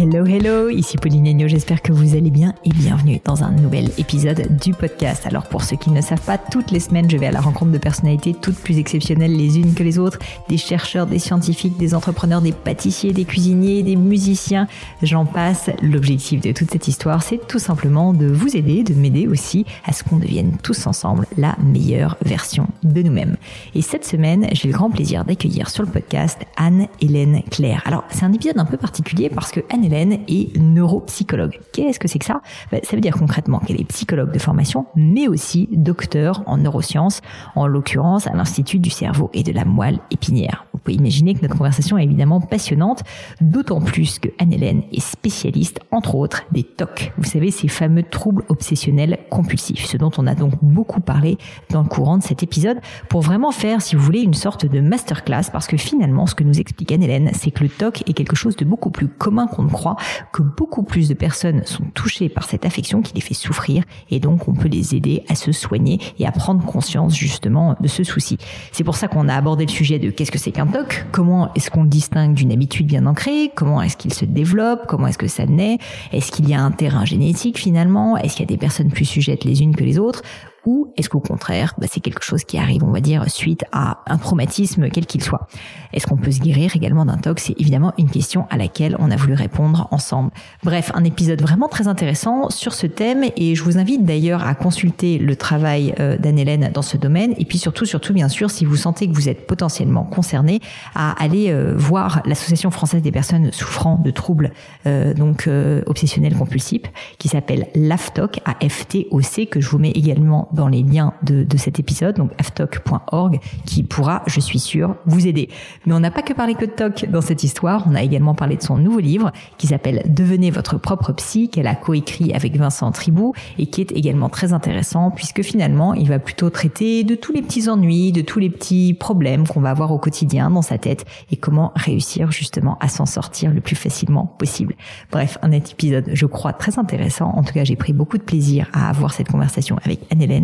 Hello, hello, ici Pauline Agneau, j'espère que vous allez bien et bienvenue dans un nouvel épisode du podcast. Alors pour ceux qui ne savent pas, toutes les semaines je vais à la rencontre de personnalités toutes plus exceptionnelles les unes que les autres, des chercheurs, des scientifiques, des entrepreneurs, des pâtissiers, des cuisiniers, des musiciens, j'en passe. L'objectif de toute cette histoire, c'est tout simplement de vous aider, de m'aider aussi à ce qu'on devienne tous ensemble la meilleure version de nous-mêmes. Et cette semaine, j'ai le grand plaisir d'accueillir sur le podcast Anne-Hélène Claire. Alors c'est un épisode un peu particulier parce que Anne Hélène est neuropsychologue. Qu'est-ce que c'est que ça? Ben, Ça veut dire concrètement qu'elle est psychologue de formation, mais aussi docteur en neurosciences, en l'occurrence à l'Institut du cerveau et de la moelle épinière. Vous pouvez imaginer que notre conversation est évidemment passionnante, d'autant plus que Anne-Hélène est spécialiste, entre autres, des TOC. Vous savez, ces fameux troubles obsessionnels compulsifs, ce dont on a donc beaucoup parlé dans le courant de cet épisode, pour vraiment faire, si vous voulez, une sorte de masterclass, parce que finalement, ce que nous explique Anne-Hélène, c'est que le TOC est quelque chose de beaucoup plus commun qu'on ne croit que beaucoup plus de personnes sont touchées par cette affection qui les fait souffrir et donc on peut les aider à se soigner et à prendre conscience justement de ce souci. C'est pour ça qu'on a abordé le sujet de qu'est-ce que c'est qu'un TOC, comment est-ce qu'on le distingue d'une habitude bien ancrée, comment est-ce qu'il se développe, comment est-ce que ça naît, est-ce qu'il y a un terrain génétique finalement, est-ce qu'il y a des personnes plus sujettes les unes que les autres ou est-ce qu'au contraire, bah, c'est quelque chose qui arrive, on va dire, suite à un traumatisme quel qu'il soit Est-ce qu'on peut se guérir également d'un TOC C'est évidemment une question à laquelle on a voulu répondre ensemble. Bref, un épisode vraiment très intéressant sur ce thème et je vous invite d'ailleurs à consulter le travail euh, d'Anne-Hélène dans ce domaine et puis surtout, surtout bien sûr, si vous sentez que vous êtes potentiellement concerné, à aller euh, voir l'Association française des personnes souffrant de troubles euh, donc obsessionnels compulsifs qui s'appelle l'AFTOC, A-F-T-O-C, que je vous mets également dans les liens de, de cet épisode, donc aftoc.org, qui pourra, je suis sûre, vous aider. Mais on n'a pas que parlé que de TOC dans cette histoire, on a également parlé de son nouveau livre qui s'appelle Devenez votre propre psy, qu'elle a coécrit avec Vincent Tribou et qui est également très intéressant puisque finalement, il va plutôt traiter de tous les petits ennuis, de tous les petits problèmes qu'on va avoir au quotidien dans sa tête et comment réussir justement à s'en sortir le plus facilement possible. Bref, un épisode, je crois, très intéressant. En tout cas, j'ai pris beaucoup de plaisir à avoir cette conversation avec Anne-Hélène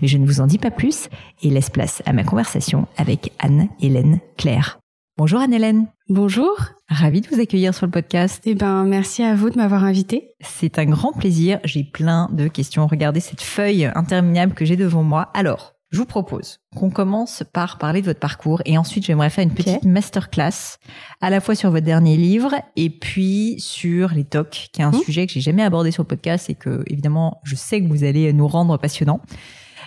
mais je ne vous en dis pas plus et laisse place à ma conversation avec Anne-Hélène Claire. Bonjour Anne-Hélène. Bonjour. Ravie de vous accueillir sur le podcast. Eh ben, merci à vous de m'avoir invité. C'est un grand plaisir. J'ai plein de questions. Regardez cette feuille interminable que j'ai devant moi. Alors, je vous propose qu'on commence par parler de votre parcours et ensuite j'aimerais faire une petite masterclass à la fois sur votre dernier livre et puis sur les TOC, qui est un mmh. sujet que j'ai jamais abordé sur le podcast et que évidemment je sais que vous allez nous rendre passionnant.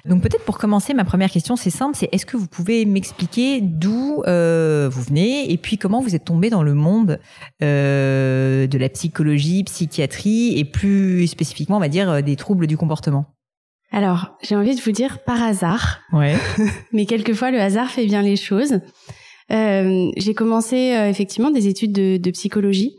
Donc peut-être pour commencer, ma première question, c'est simple, c'est est-ce que vous pouvez m'expliquer d'où euh, vous venez et puis comment vous êtes tombé dans le monde euh, de la psychologie, psychiatrie et plus spécifiquement, on va dire, des troubles du comportement? Alors, j'ai envie de vous dire par hasard. Ouais. Mais quelquefois, le hasard fait bien les choses. Euh, j'ai commencé euh, effectivement des études de, de psychologie.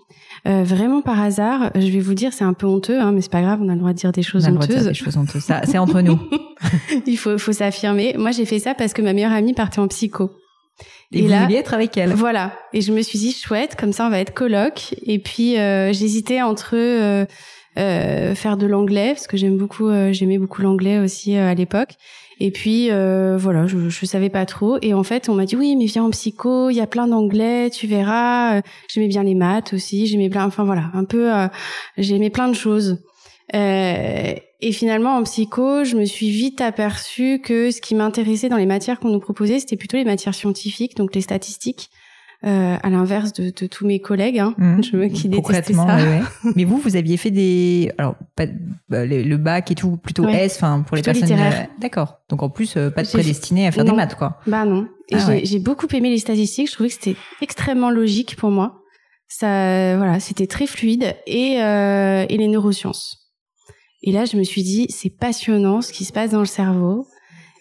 Euh, vraiment par hasard, je vais vous dire, c'est un peu honteux, hein, mais c'est pas grave, on a le droit de dire des choses on a honteuses. Le droit de dire des choses honteuses, ça, c'est entre nous. Il faut, faut s'affirmer. Moi, j'ai fait ça parce que ma meilleure amie partait en psycho. Et, vous vouliez être avec elle. Voilà. Et je me suis dit chouette, comme ça on va être coloc. Et puis euh, j'hésitais entre euh, faire de l'anglais parce que j'aime beaucoup, euh, j'aimais beaucoup l'anglais aussi euh, à l'époque. Et puis voilà, je, je savais pas trop. Et en fait, on m'a dit oui, mais viens en psycho, il y a plein d'anglais, tu verras. J'aimais bien les maths aussi, j'aimais plein, enfin voilà, un peu, j'aimais plein de choses. et Et finalement, en psycho, je me suis vite aperçue que ce qui m'intéressait dans les matières qu'on nous proposait, c'était plutôt les matières scientifiques, donc les statistiques. Euh, à l'inverse de, de, tous mes collègues, hein, Mmh. je, qui détestaient ça. ouais, ouais. Mais vous, vous aviez fait des, alors pas, bah, le, le bac et tout, plutôt Ouais. S, enfin pour les personnes. euh, D'accord. Donc en plus, euh, pas de prédestiné à faire Non. des maths, quoi. Bah non. Ah j'ai beaucoup aimé les statistiques. Je trouvais que c'était extrêmement logique pour moi. Ça, voilà, c'était très fluide et euh, et les neurosciences. Et là, je me suis dit, c'est passionnant ce qui se passe dans le cerveau.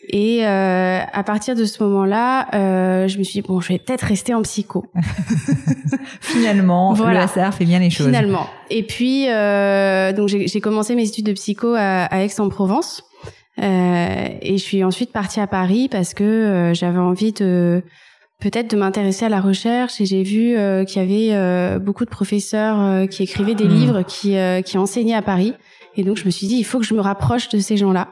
Et euh, à partir de ce moment-là, euh, je me suis dit bon, je vais peut-être rester en psycho. Finalement, le Voilà. hasard fait bien les choses. Finalement. Et puis, euh, donc j'ai commencé mes études de psycho à, à Aix-en-Provence. Euh, et je suis ensuite partie à Paris parce que euh, j'avais envie de peut-être de m'intéresser à la recherche et j'ai vu euh, qu'il y avait euh, beaucoup de professeurs euh, qui écrivaient des Hmm. livres, qui, euh, qui enseignaient à Paris. Et donc je me suis dit, il faut que je me rapproche de ces gens-là.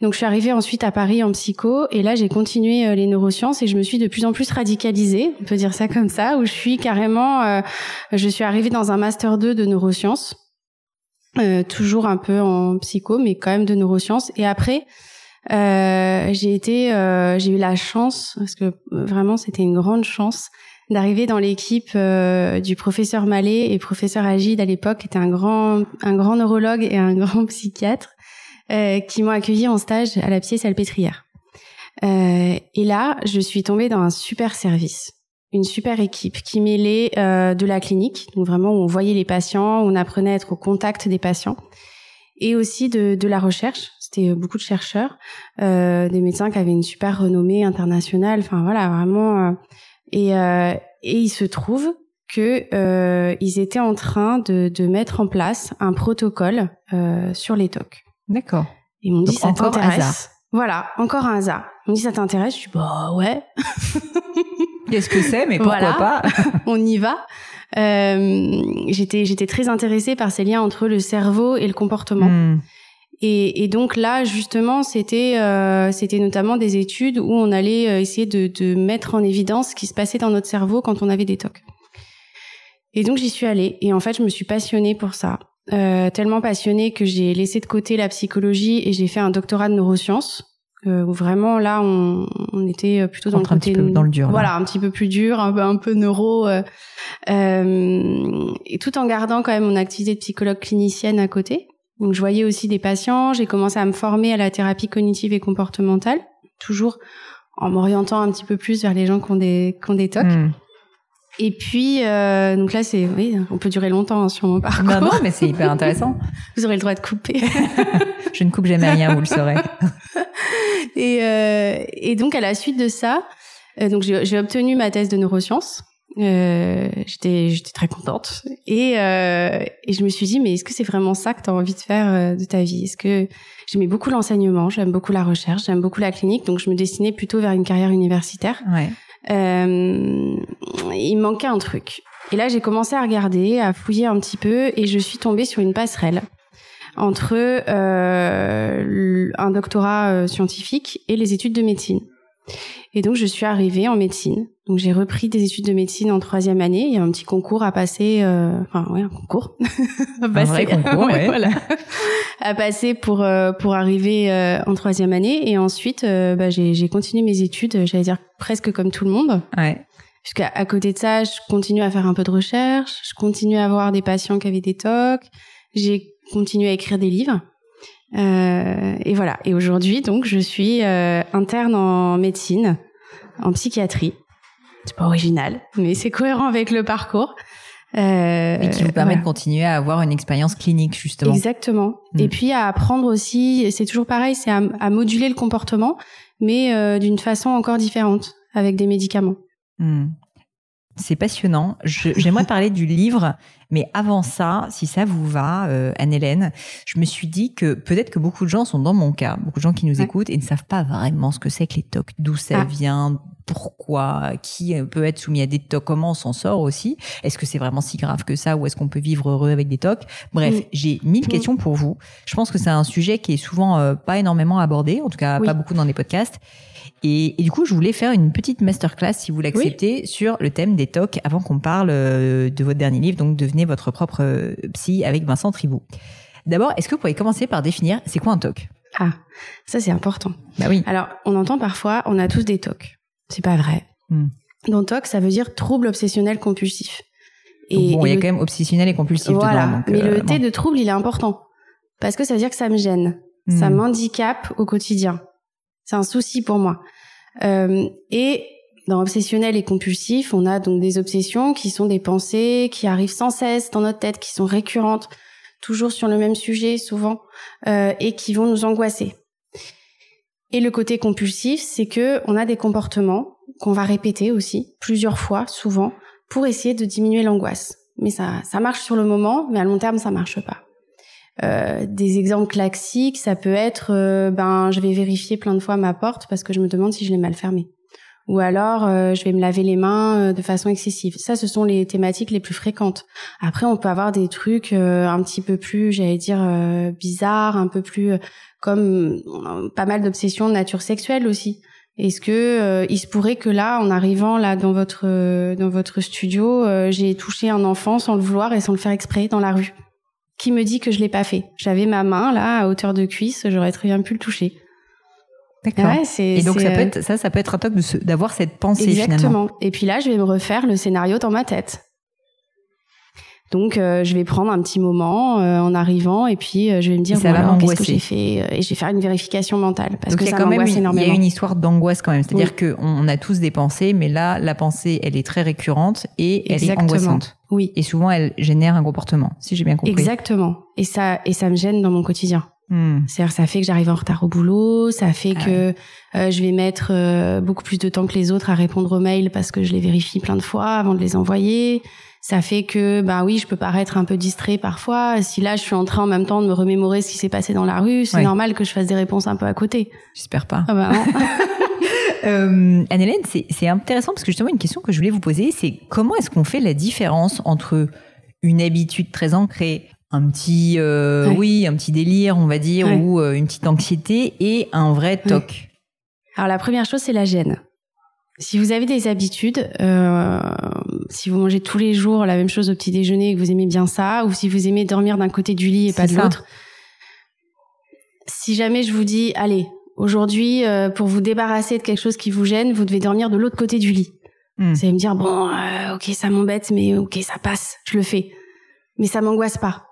Donc je suis arrivée ensuite à Paris en psycho et là j'ai continué euh, les neurosciences et je me suis de plus en plus radicalisée, on peut dire ça comme ça, où je suis carrément, euh, je suis arrivée dans un master 2 de neurosciences, euh, toujours un peu en psycho mais quand même de neurosciences. Et après euh, j'ai été, euh, j'ai eu la chance parce que euh, vraiment c'était une grande chance d'arriver dans l'équipe euh, du professeur Mallet et professeur Agide à l'époque, qui était un grand, un grand neurologue et un grand psychiatre, qui m'ont accueilli en stage à la pièce Salpêtrière. Euh, et là, je suis tombée dans un super service, une super équipe qui mêlait euh, de la clinique, donc vraiment où on voyait les patients, où on apprenait à être au contact des patients, et aussi de, de la recherche. C'était beaucoup de chercheurs, euh, des médecins qui avaient une super renommée internationale. Enfin voilà, vraiment. euh, et, euh, il se trouve que euh, ils étaient en train de, de mettre en place un protocole euh, sur les TOC. D'accord. Ils m'ont dit Donc, ça encore hasard. t'intéresse Voilà, encore un hasard. Ils m'ont dit ça t'intéresse? Je suis bah ouais, Qu'est-ce que c'est? Mais pourquoi Voilà. pas? On y va. Euh, j'étais j'étais très intéressée par ces liens entre le cerveau et le comportement. Hmm. Et, et donc là, justement, c'était euh, c'était notamment des études où on allait euh, essayer de, de mettre en évidence ce qui se passait dans notre cerveau quand on avait des TOC. Et donc j'y suis allée. Et en fait, je me suis passionnée pour ça. Euh, tellement passionnée que j'ai laissé de côté la psychologie et j'ai fait un doctorat de neurosciences. Euh, où vraiment là, on, on était plutôt dans Entre le un petit côté peu dans le dur, là. Voilà, un petit peu plus dur, un peu un peu neuro. euh, euh, et tout en gardant quand même mon activité de psychologue clinicienne à côté. Donc je voyais aussi des patients, j'ai commencé à me former à la thérapie cognitive et comportementale, toujours en m'orientant un petit peu plus vers les gens qui ont des, qui ont des TOC. Hmm. Et puis, euh, donc là, c'est, oui, on peut durer longtemps hein, sur mon parcours. Non, non, mais c'est hyper intéressant. Vous aurez le droit de couper. Je ne coupe jamais rien, vous le saurez. et, euh, et donc, à la suite de ça, euh, donc j'ai obtenu ma thèse de neurosciences. Euh, j'étais j'étais très contente et euh, et je me suis dit mais est-ce que c'est vraiment ça que tu as envie de faire euh, de ta vie? Est-ce que j'aimais beaucoup l'enseignement j'aime beaucoup la recherche j'aime beaucoup la clinique donc je me destinais plutôt vers une carrière universitaire Ouais. Euh, il manquait un truc. Et là, j'ai commencé à regarder, à fouiller un petit peu, et je suis tombée sur une passerelle entre euh, un doctorat euh, scientifique et les études de médecine. Et donc, je suis arrivée en médecine. Donc, j'ai repris des études de médecine en troisième année. Il y a un petit concours à passer, euh, enfin, ouais, un concours. à Un vrai concours, ouais. voilà. à passer pour euh, pour arriver euh, en troisième année. Et ensuite, euh, bah, j'ai j'ai continué mes études, euh, j'allais dire presque comme tout le monde. Ouais. Puisqu'à à côté de ça, je continue à faire un peu de recherche, je continue à voir des patients qui avaient des TOC, j'ai continué à écrire des livres. Euh, et voilà. Et aujourd'hui, donc, je suis euh, interne en médecine, en psychiatrie. C'est pas original, mais c'est cohérent avec le parcours. Euh, Et qui vous permet voilà. de continuer à avoir une expérience clinique, justement. Exactement. Mm. Et puis à apprendre aussi, c'est toujours pareil, c'est à, à moduler le comportement, mais euh, d'une façon encore différente, avec des médicaments. Hmm. C'est passionnant. J'aimerais parler du livre, mais avant ça, si ça vous va, euh, Anne-Hélène, je me suis dit que peut-être que beaucoup de gens sont dans mon cas, beaucoup de gens qui nous Ouais. écoutent et ne savent pas vraiment ce que c'est que les TOC, d'où ça Ah. vient, pourquoi, qui euh, peut être soumis à des TOC, comment on s'en sort aussi. Est-ce que c'est vraiment si grave que ça ou est-ce qu'on peut vivre heureux avec des TOC Bref, Mm. j'ai mille Mm. questions pour vous. Je pense que c'est un sujet qui est souvent euh, pas énormément abordé, en tout cas Oui. pas beaucoup dans les podcasts. Et, et du coup, je voulais faire une petite masterclass, si vous l'acceptez, sur le thème des TOC avant qu'on parle euh, de votre dernier livre, donc devenez votre propre euh, psy avec Vincent Tribou. D'abord, est-ce que vous pourriez commencer par définir c'est quoi un TOC? Ah, ça c'est important. Bah oui. Alors, on entend parfois, on a tous des TOC. C'est pas vrai. Hmm. Donc TOC, ça veut dire trouble obsessionnel compulsif. Et bon, il y a le- quand même obsessionnel et compulsif voilà. dedans. donc, Mais euh, le T bon. de trouble, il est important parce que ça veut dire que ça me gêne, ça Hmm. m'handicape au quotidien. C'est un souci pour moi. Euh, et dans obsessionnel et compulsif, on a donc des obsessions qui sont des pensées qui arrivent sans cesse dans notre tête, qui sont récurrentes, toujours sur le même sujet souvent, euh, et qui vont nous angoisser. Et le côté compulsif, c'est que on a des comportements qu'on va répéter aussi plusieurs fois, souvent, pour essayer de diminuer l'angoisse. Mais ça, ça marche sur le moment, mais à long terme, ça marche pas. Euh, des exemples classiques, ça peut être, euh, ben, je vais vérifier plein de fois ma porte parce que je me demande si je l'ai mal fermée. Ou alors, euh, je vais me laver les mains de façon excessive. Ça, ce sont les thématiques les plus fréquentes. Après, on peut avoir des trucs un petit peu plus, j'allais dire, bizarres, un peu plus comme pas mal d'obsessions de nature sexuelle aussi. Est-ce que il se pourrait que là, en arrivant là dans votre dans votre studio, j'ai touché un enfant sans le vouloir et sans le faire exprès dans la rue? Qui me dit que je l'ai pas fait J'avais ma main là à hauteur de cuisse, j'aurais très bien pu le toucher. D'accord. Ouais, et donc ça peut euh, être ça, ça peut être un toc d'avoir cette pensée finalement. Exactement. Et puis là, je vais me refaire le scénario dans ma tête. Donc, euh, je vais prendre un petit moment euh, en arrivant et puis euh, je vais me dire ça alors, qu'est-ce que j'ai fait et je vais faire une vérification mentale parce Donc que ça quand même m'angoisse une, il y énormément. a une histoire d'angoisse quand même. C'est-à-dire que on, on a tous des pensées, mais là la pensée elle est très récurrente et elle est angoissante. Oui, Et souvent elle génère un comportement, si j'ai bien compris. exactement. Et ça et ça me gêne dans mon quotidien. Hmm. C'est-à-dire ça fait que j'arrive en retard au boulot, ça fait Ah que euh, je vais mettre euh, beaucoup plus de temps que les autres à répondre aux mails parce que je les vérifie plein de fois avant de les envoyer. Ça fait que bah oui, je peux paraître un peu distrait parfois. Si là je suis en train en même temps de me remémorer ce qui s'est passé dans la rue, c'est Ouais. normal que je fasse des réponses un peu à côté. J'espère pas. Ah bah non. Euh, Anne-Hélène, c'est c'est intéressant parce que justement une question que je voulais vous poser, c'est comment est-ce qu'on fait la différence entre une habitude très ancrée, un petit, euh, Ouais. oui, un petit délire, on va dire, Ouais. ou euh, une petite anxiété et un vrai toc. Alors la première chose, c'est la gêne. Si vous avez des habitudes, euh, si vous mangez tous les jours la même chose au petit déjeuner et que vous aimez bien ça, ou si vous aimez dormir d'un côté du lit et pas de l'autre, si jamais je vous dis, allez, aujourd'hui, pour vous débarrasser de quelque chose qui vous gêne, vous devez dormir de l'autre côté du lit. Hmm. Vous allez me dire, bon, ok, ça m'embête, mais ok, ça passe, je le fais. Mais ça m'angoisse pas.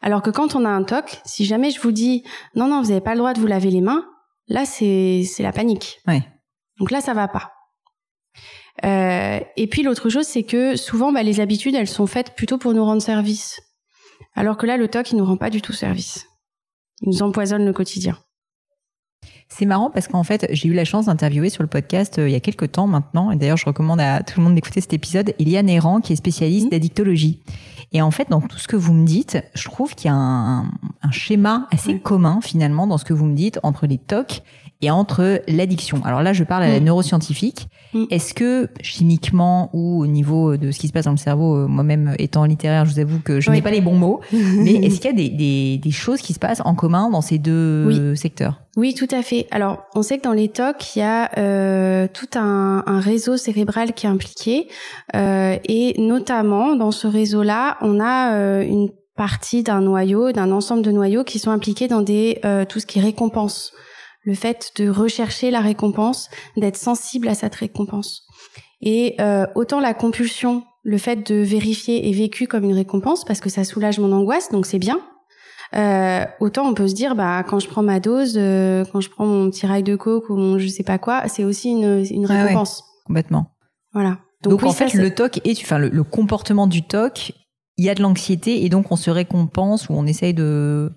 Alors que quand on a un TOC, si jamais je vous dis, non, non, vous n'avez pas le droit de vous laver les mains, là, c'est c'est la panique. Ouais. Donc là, ça va pas. Euh, et puis l'autre chose, c'est que souvent, bah, les habitudes, elles sont faites plutôt pour nous rendre service. Alors que là, le TOC, il nous rend pas du tout service. Il nous empoisonne le quotidien. C'est marrant parce qu'en fait, j'ai eu la chance d'interviewer sur le podcast euh, il y a quelques temps maintenant. Et d'ailleurs, je recommande à tout le monde d'écouter cet épisode. Eliane Errand, qui est spécialiste Mhm. d'addictologie. Et en fait, dans tout ce que vous me dites, je trouve qu'il y a un, un schéma assez commun finalement dans ce que vous me dites entre les TOC et entre l'addiction. Alors là, je parle à la Mhm. neuroscientifique. Mhm. Est-ce que chimiquement ou au niveau de ce qui se passe dans le cerveau, euh, moi-même étant littéraire, je vous avoue que je Oui. n'ai pas les bons mots, mais est-ce qu'il y a des, des, des choses qui se passent en commun dans ces deux Oui. secteurs? Oui, tout à fait. Alors, on sait que dans les TOC, il y a euh, tout un, un réseau cérébral qui est impliqué, euh, et notamment dans ce réseau-là, on a euh, une partie d'un noyau, d'un ensemble de noyaux qui sont impliqués dans des euh, tout ce qui est récompense, le fait de rechercher la récompense, d'être sensible à cette récompense. Et euh, autant la compulsion, le fait de vérifier est vécu comme une récompense parce que ça soulage mon angoisse, donc c'est bien. Euh, autant on peut se dire bah quand je prends ma dose, euh, quand je prends mon petit rail de coke ou mon je sais pas quoi, c'est aussi une, une Ah ouais. récompense. Complètement. Voilà. Donc, oui, en ça, fait, le TOC est, enfin le, le comportement du TOC, il y a de l'anxiété et donc on se récompense ou on essaye de.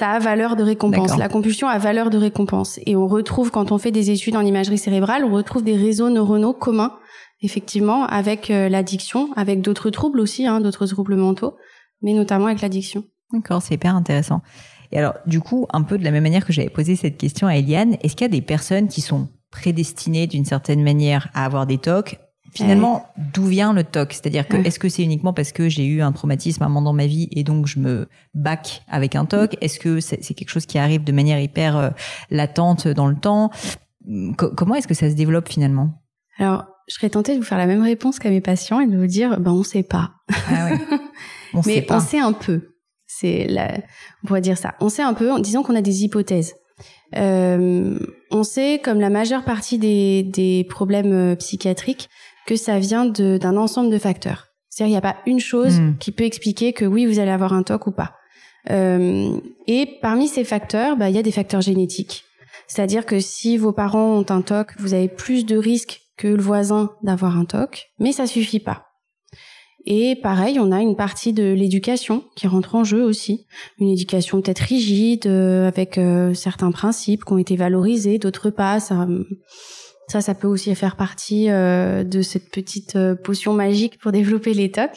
Ça a valeur de récompense. La compulsion a valeur de récompense. Et on retrouve, quand on fait des études en imagerie cérébrale, on retrouve des réseaux neuronaux communs, effectivement, avec euh, l'addiction, avec d'autres troubles aussi, hein, d'autres troubles mentaux, mais notamment avec l'addiction. D'accord, c'est hyper intéressant. Et alors, du coup, un peu de la même manière que j'avais posé cette question à Eliane, est-ce qu'il y a des personnes qui sont prédestinées d'une certaine manière à avoir des TOC Finalement, d'où vient le TOC? C'est-à-dire que Ouais. est-ce que c'est uniquement parce que j'ai eu un traumatisme à un moment dans ma vie et donc je me back avec un TOC? Est-ce que c'est quelque chose qui arrive de manière hyper euh, latente dans le temps? Co- Comment est-ce que ça se développe finalement? Alors, je serais tentée de vous faire la même réponse qu'à mes patients et de vous dire, ben on sait pas. Ah ouais. On mais sait pas. on sait un peu. C'est la, on pourrait dire ça. On sait un peu, disons qu'on a des hypothèses. Euh, on sait, comme la majeure partie des, des problèmes euh, psychiatriques, que ça vient d'un ensemble de facteurs. C'est-à-dire, il n'y a pas une chose Hmm. qui peut expliquer que oui, vous allez avoir un TOC ou pas. Euh, et parmi ces facteurs, bah, il y a des facteurs génétiques. C'est-à-dire que si vos parents ont un TOC, vous avez plus de risques que le voisin d'avoir un TOC, mais ça suffit pas. Et pareil, on a une partie de l'éducation qui rentre en jeu aussi. Une éducation peut-être rigide, euh, avec euh, certains principes qui ont été valorisés, d'autres pas. Ça, ça, ça peut aussi faire partie euh, de cette petite euh, potion magique pour développer les TOC.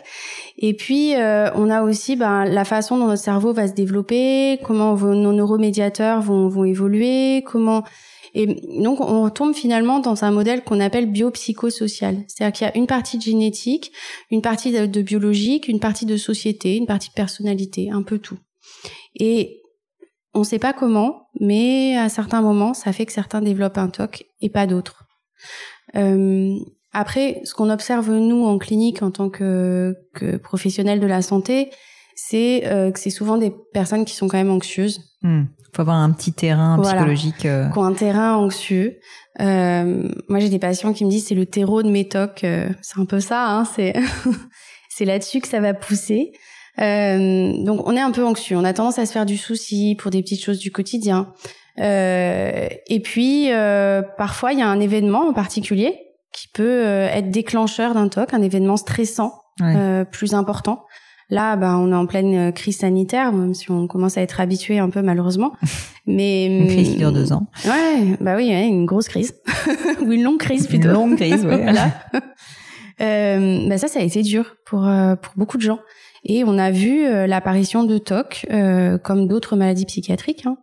Et puis, euh, on a aussi ben, la façon dont notre cerveau va se développer, comment nos neuromédiateurs vont, vont évoluer, comment... Et donc, on retombe finalement dans un modèle qu'on appelle biopsychosocial. C'est-à-dire qu'il y a une partie de génétique, une partie de, de biologique, une partie de société, une partie de personnalité, un peu tout. Et on ne sait pas comment, mais à certains moments, ça fait que certains développent un TOC et pas d'autres. Euh, après, ce qu'on observe nous en clinique en tant que, que professionnels de la santé, c'est euh, que c'est souvent des personnes qui sont quand même anxieuses, Hmm. Faut avoir un petit terrain Voilà. psychologique. euh, qui ont un terrain anxieux. Euh, moi, j'ai des patients qui me disent c'est le terreau de mes TOC. Euh, c'est un peu ça, hein, c'est c'est là-dessus que ça va pousser. Euh, donc, on est un peu anxieux. On a tendance à se faire du souci pour des petites choses du quotidien. Euh, et puis, euh, parfois, il y a un événement en particulier qui peut euh, être déclencheur d'un TOC, un événement stressant Ouais. euh, plus important. Là, bah, on est en pleine crise sanitaire, même si on commence à être habitué un peu malheureusement. Mais Une crise qui dure deux ans. Ouais, bah oui, une grosse crise ou une longue crise plutôt. Une longue crise, ouais. voilà. Euh, bah ça, ça a été dur pour pour beaucoup de gens. Et on a vu l'apparition de TOC euh, comme d'autres maladies psychiatriques. Hein.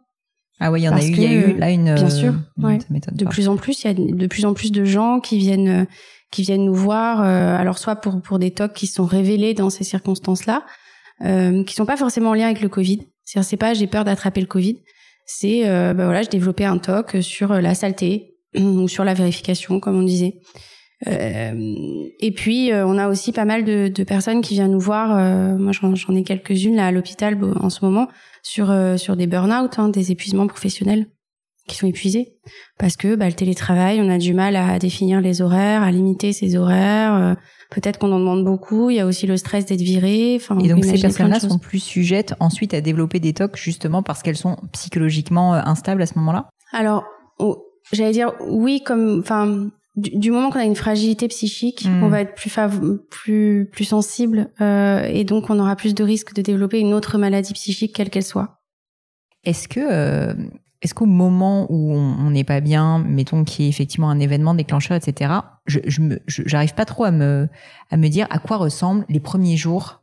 Ah oui, il y en a eu. Il y a eu là une. bien euh, sûr, une- ouais. ça De pas. plus en plus, il y a de plus en plus de gens qui viennent euh, qui viennent nous voir. euh, alors soit pour pour des TOC qui sont révélés dans ces circonstances-là, euh, qui sont pas forcément en lien avec le Covid. C'est-à-dire, c'est pas j'ai peur d'attraper le Covid. C'est euh, bah voilà, j'ai développé un TOC sur la saleté ou sur la vérification, comme on disait. Euh, et puis euh, on a aussi pas mal de, de personnes qui viennent nous voir. euh, moi, j'en ai quelques-unes là à l'hôpital en ce moment sur euh, sur des burn-out, hein, des épuisements professionnels qui sont épuisés parce que bah, le télétravail, on a du mal à définir les horaires, à limiter ses horaires. euh, Peut-être qu'on en demande beaucoup. Il y a aussi le stress d'être viré. Enfin, Et donc ces personnes-là sont plus sujettes ensuite à développer des TOC justement parce qu'elles sont psychologiquement euh, instables à ce moment-là? Alors, oh, j'allais dire oui, comme, enfin, du, du moment qu'on a une fragilité psychique, Mm. on va être plus plus plus sensible euh, et donc on aura plus de risques de développer une autre maladie psychique quelle qu'elle soit. Est-ce que euh, est-ce qu'au moment où on n'est pas bien, mettons qu'il y ait effectivement un événement déclencheur, etc. Je je- j'arrive pas trop à me à me dire à quoi ressemblent les premiers jours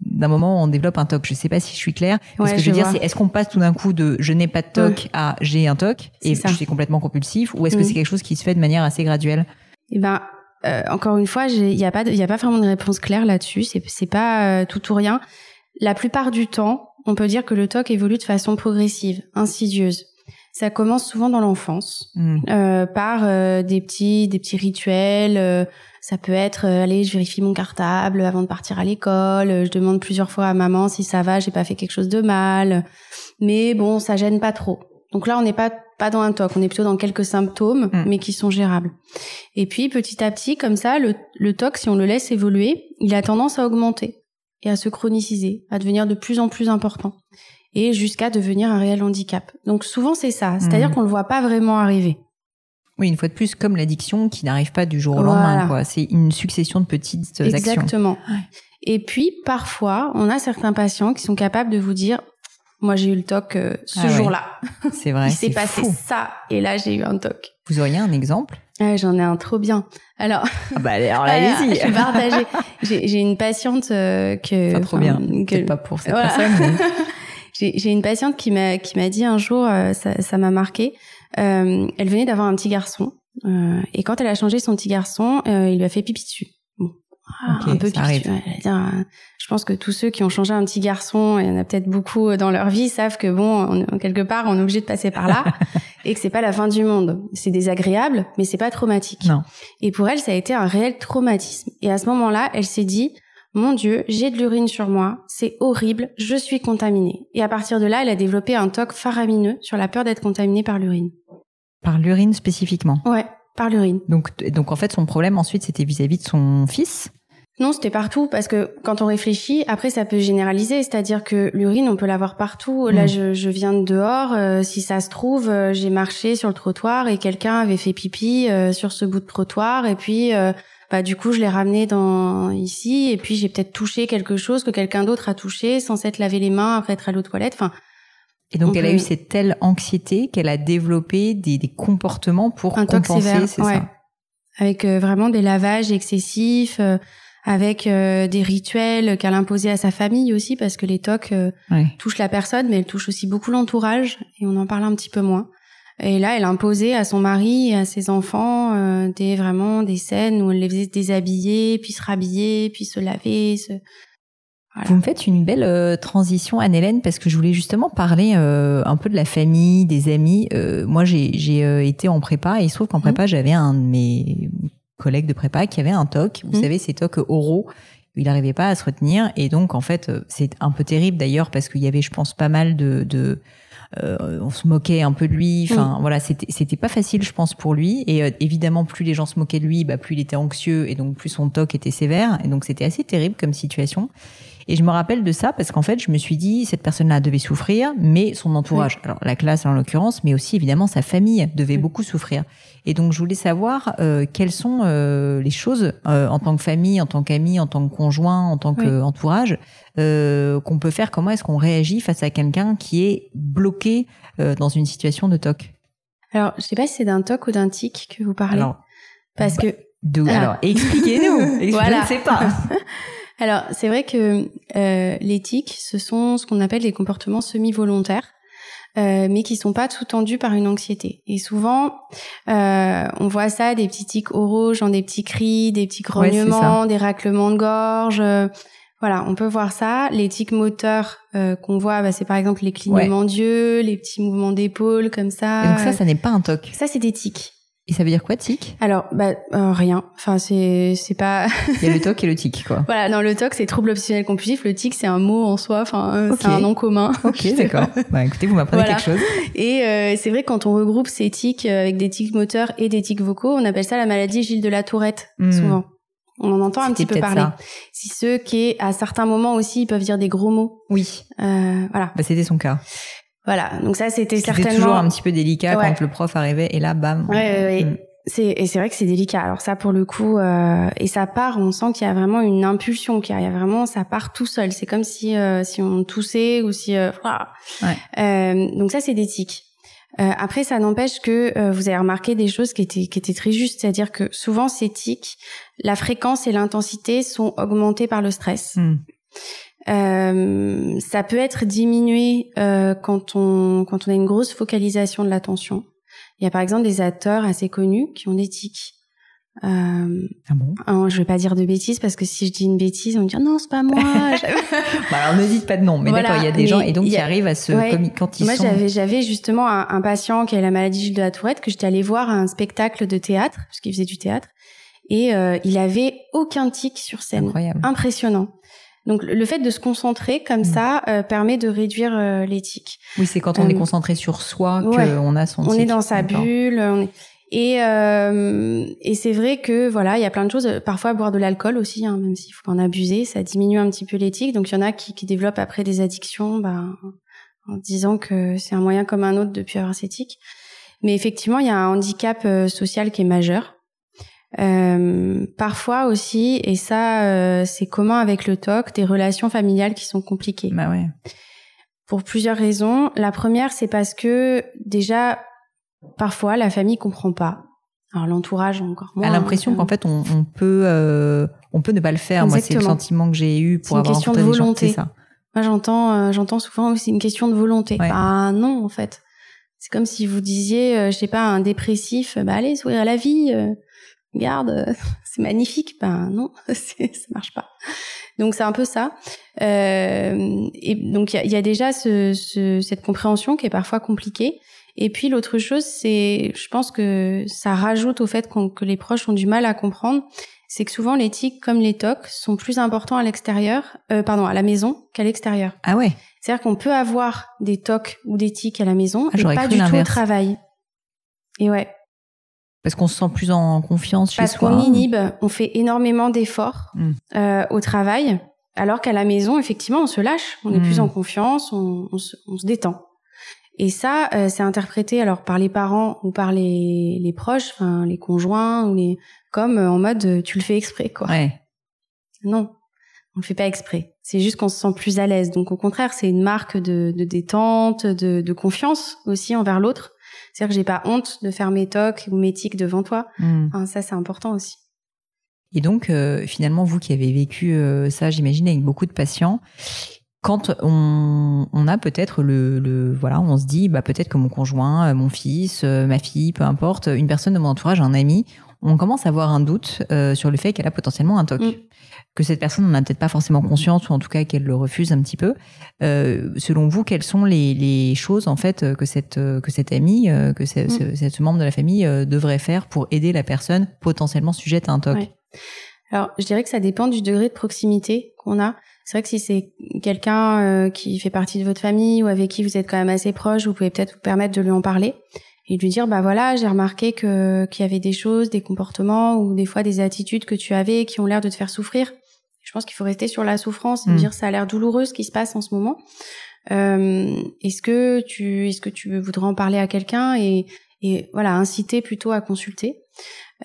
d'un moment on développe un TOC. Je sais pas si je suis claire. Ouais, ce que je je veux dire, c'est est-ce qu'on passe tout d'un coup de je n'ai pas de TOC à j'ai un TOC et je suis complètement compulsif, ou est-ce que Mm. c'est quelque chose qui se fait de manière assez graduelle? Eh ben, euh, encore une fois, il n'y a pas, il y a pas vraiment de réponse claire là-dessus. C'est, c'est pas euh, tout ou rien. La plupart du temps, on peut dire que le TOC évolue de façon progressive, insidieuse. Ça commence souvent dans l'enfance, Mm. euh, par euh, des petits, des petits rituels. euh, ça peut être, euh, allez, je vérifie mon cartable avant de partir à l'école. euh, Je demande plusieurs fois à maman si ça va, j'ai pas fait quelque chose de mal. Mais bon, ça gêne pas trop. Donc là, on n'est pas pas dans un TOC, on est plutôt dans quelques symptômes, Mm. mais qui sont gérables. Et puis petit à petit, comme ça, le, le TOC, si on le laisse évoluer, il a tendance à augmenter et à se chroniciser, à devenir de plus en plus important, et jusqu'à devenir un réel handicap. Donc souvent c'est ça, c'est-à-dire Mhm. qu'on le voit pas vraiment arriver. Oui, une fois de plus, comme l'addiction qui n'arrive pas du jour au Voilà. lendemain. C'est une succession de petites actions. Exactement. Et puis parfois, on a certains patients qui sont capables de vous dire, moi j'ai eu le TOC euh, ce Ah ouais. jour-là, C'est vrai. il s'est c'est passé fou. ça, et là j'ai eu un TOC. Vous auriez un exemple? Ah, J'en ai un trop bien. Alors, ah bah, alors voilà, je vais partager. J'ai une patiente euh, que... Pas trop bien. que- Peut-être pas pour cette Voilà. personne. mais- J'ai une patiente qui m'a qui m'a dit un jour, euh, ça ça m'a marqué. Euh, elle venait d'avoir un petit garçon euh, et quand elle a changé son petit garçon, euh, il lui a fait pipi dessus. Bon, Ah, un peu pipi dessus. Euh, je pense que tous ceux qui ont changé un petit garçon, il y en a peut-être beaucoup dans leur vie, savent que bon, on- quelque part, on est obligé de passer par là et que c'est pas la fin du monde. C'est désagréable, mais c'est pas traumatique. Non. Et pour elle, ça a été un réel traumatisme. Et à ce moment-là, elle s'est dit, mon Dieu, j'ai de l'urine sur moi, c'est horrible, je suis contaminée. Et à partir de là, elle a développé un toc faramineux sur la peur d'être contaminée par l'urine. Par l'urine spécifiquement? Ouais, par l'urine. Donc, donc en fait, son problème ensuite, c'était vis-à-vis de son fils? Non, c'était partout parce que quand on réfléchit, après ça peut généraliser, c'est-à-dire que l'urine, on peut l'avoir partout. Là, mm. je, je, viens de dehors, euh, si ça se trouve, euh, j'ai marché sur le trottoir et quelqu'un avait fait pipi euh, sur ce bout de trottoir et puis bah du coup, je l'ai ramené dans ici et puis j'ai peut-être touché quelque chose que quelqu'un d'autre a touché sans s'être lavé les mains après être allé aux toilettes. Enfin, et donc, elle a eu cette telle anxiété qu'elle a développé des, des comportements pour compenser, c'est ça Avec vraiment des lavages excessifs, avec euh, des rituels qu'elle imposait à sa famille aussi, parce que les tocs euh, touchent la personne, mais elles touchent aussi beaucoup l'entourage, et on en parle un petit peu moins. Et là, elle imposait à son mari et à ses enfants euh, des vraiment des scènes où elle les faisait déshabiller, puis se rhabiller, puis se laver. Se... Vous me faites une belle transition, Anne-Hélène, parce que je voulais justement parler un peu de la famille, des amis. moi, j'ai été en prépa et il se trouve qu'en mmh. prépa, j'avais un de mes collègue de prépa qui avait un TOC. Vous mmh. savez, ces TOC oraux. Il n'arrivait pas à se retenir. Et donc, en fait, euh, c'est un peu terrible d'ailleurs parce qu'il y avait, je pense, pas mal de... de euh, on se moquait un peu de lui. Enfin, mmh. voilà, c'était c'était pas facile, je pense, pour lui. Et euh, évidemment, plus les gens se moquaient de lui, bah, plus il était anxieux et donc plus son TOC était sévère. Et donc, c'était assez terrible comme situation. Et je me rappelle de ça parce qu'en fait, je me suis dit, cette personne-là devait souffrir, mais son entourage, alors la classe en l'occurrence, mais aussi évidemment sa famille devait beaucoup souffrir. Et donc, je voulais savoir euh, quelles sont euh, les choses euh, en tant que famille, en tant qu'ami, en tant que conjoint, en tant qu'entourage euh, qu'on peut faire. Comment est-ce qu'on réagit face à quelqu'un qui est bloqué dans une situation de TOC? Alors, je sais pas si c'est d'un TOC ou d'un tic que vous parlez. Alors, parce bah, que alors, expliquez-nous. voilà. Je ne sais pas. Alors, c'est vrai que euh, l'éthique, ce sont ce qu'on appelle les comportements semi-volontaires. Euh, mais qui sont pas tout tendus par une anxiété. Et souvent, euh, on voit ça, des petits tics oraux, genre des petits cris, des petits grognements, des raclements de gorge. Euh, voilà, on peut voir ça. Les tics moteurs euh, qu'on voit, bah, c'est par exemple les clignements d'yeux, les petits mouvements d'épaule comme ça. Et donc ça, ça n'est pas un toc. Ça, c'est des tics. Et ça veut dire quoi, tic? Alors, bah, euh, rien. Enfin, c'est c'est pas. Il y a le TOC et le tic, quoi. Voilà, non, le TOC c'est trouble obsessionnel compulsif. Le tic c'est un mot en soi. Enfin, euh, c'est un nom commun. Ok, d'accord. bah, écoutez, vous m'apprenez quelque chose. Et euh, c'est vrai quand on regroupe ces tics avec des tics moteurs et des tics vocaux, on appelle ça la maladie Gilles de la Tourette, hmm. souvent. On en entend un petit peu parler. Si ceux qui, à certains moments aussi, ils peuvent dire des gros mots. Oui. voilà. Bah, c'était son cas. Voilà, donc ça c'était certainement toujours un petit peu délicat quand le prof arrivait et là bam. Ouais, ouais, ouais. Mm. C'est et c'est vrai que c'est délicat. Alors ça pour le coup euh, et ça part, on sent qu'il y a vraiment une impulsion, qu'il y a vraiment ça part tout seul. C'est comme si euh, si on toussait ou si euh. Euh, donc ça c'est des tics. Euh, après ça n'empêche que vous avez remarqué des choses qui étaient qui étaient très justes, c'est-à-dire que souvent ces tics, la fréquence et l'intensité sont augmentées par le stress. Mm. Euh, ça peut être diminué euh, quand on quand on a une grosse focalisation de l'attention. Il y a par exemple des acteurs assez connus qui ont des tics. Euh, ah bon? Je vais pas dire de bêtises parce que si je dis une bêtise, on me dit non c'est pas moi. bah alors ne dites pas de nom, mais d'accord, il y a des gens et donc qui arrivent à se quand ils moi, j'avais j'avais justement un, patient qui a la maladie de la Tourette que j'étais allée voir à un spectacle de théâtre parce qu'il faisait du théâtre et euh, il avait aucun tic sur scène. Incroyable. Impressionnant. Donc le fait de se concentrer comme mm. ça euh, permet de réduire euh, l'éthique. Oui, c'est quand on est euh, concentré sur soi qu'on a son. On est dans sa bulle. On est... Et euh, et c'est vrai que voilà, il y a plein de choses. Parfois boire de l'alcool aussi, hein, même s'il faut pas en abuser, ça diminue un petit peu l'éthique. Donc il y en a qui, qui développent après des addictions, bah, en disant que c'est un moyen comme un autre de cette éthique. Mais effectivement, il y a un handicap social qui est majeur. Euh, parfois aussi, et ça euh, c'est commun avec le TOC, des relations familiales qui sont compliquées. Bah ouais. Pour plusieurs raisons. La première, c'est parce que déjà, parfois, la famille comprend pas. Alors l'entourage encore moins. A l'impression qu'en fait, on, on peut, euh, on peut ne pas le faire. Moi, c'est le sentiment que j'ai eu pour avoir rencontré de volonté. ça. Moi, j'entends, euh, j'entends souvent aussi une question de volonté. Ah non, en fait. C'est comme si vous disiez, je sais pas, un dépressif, bah allez, sourire à la vie regarde, c'est magnifique. Ben non, ça marche pas. Donc c'est un peu ça. Euh, et donc il y a, déjà ce, ce, cette compréhension qui est parfois compliquée. Et puis l'autre chose, c'est, je pense que ça rajoute au fait que les proches ont du mal à comprendre. c'est que souvent les tics comme les tocs sont plus importants à l'extérieur, euh, pardon, à la maison qu'à l'extérieur. Ah ouais. C'est-à-dire qu'on peut avoir des tocs ou des tics à la maison, Ah, et pas du tout au travail. Et ouais, Parce qu'on se sent plus en confiance chez parce soi. qu'on inhibe, on fait énormément d'efforts Mm. euh, au travail, alors qu'à la maison, effectivement, on se lâche, on est Mm. plus en confiance, on, on se, on se détend. Et ça, euh, c'est interprété alors par les parents ou par les, les proches, enfin les conjoints ou les comme euh, en mode tu le fais exprès quoi. Ouais. Non, on le fait pas exprès. C'est juste qu'on se sent plus à l'aise. Donc au contraire, c'est une marque de, de détente, de, de confiance aussi envers l'autre. C'est-à-dire que j'ai pas honte de faire mes tocs ou mes tics devant toi. Hmm. Enfin, ça, c'est important aussi. Et donc, euh, finalement, vous qui avez vécu euh, ça, j'imagine, avec beaucoup de patients, quand on, on a peut-être le, le, voilà, on se dit, bah peut-être que mon conjoint, euh, mon fils, ma fille, peu importe, une personne de mon entourage, un ami, on commence à avoir un doute euh, sur le fait qu'elle a potentiellement un TOC. Mm. Que cette personne n'en a peut-être pas forcément conscience ou en tout cas qu'elle le refuse un petit peu. Euh, selon vous, quelles sont les, les choses en fait que cette euh, que cet ami, euh, que ce, Mm. ce, ce- ce membre de la famille devrait faire pour aider la personne potentiellement sujette à un TOC? Ouais. Alors, je dirais que ça dépend du degré de proximité qu'on a. C'est vrai que si c'est quelqu'un euh, qui fait partie de votre famille ou avec qui vous êtes quand même assez proche, vous pouvez peut-être vous permettre de lui en parler et de lui dire bah voilà, j'ai remarqué que qu'il y avait des choses, des comportements ou des fois des attitudes que tu avais qui ont l'air de te faire souffrir. Je pense qu'il faut rester sur la souffrance et Mm. dire ça a l'air douloureux ce qui se passe en ce moment. Euh, est-ce que tu est-ce que tu voudrais en parler à quelqu'un et et voilà inciter plutôt à consulter.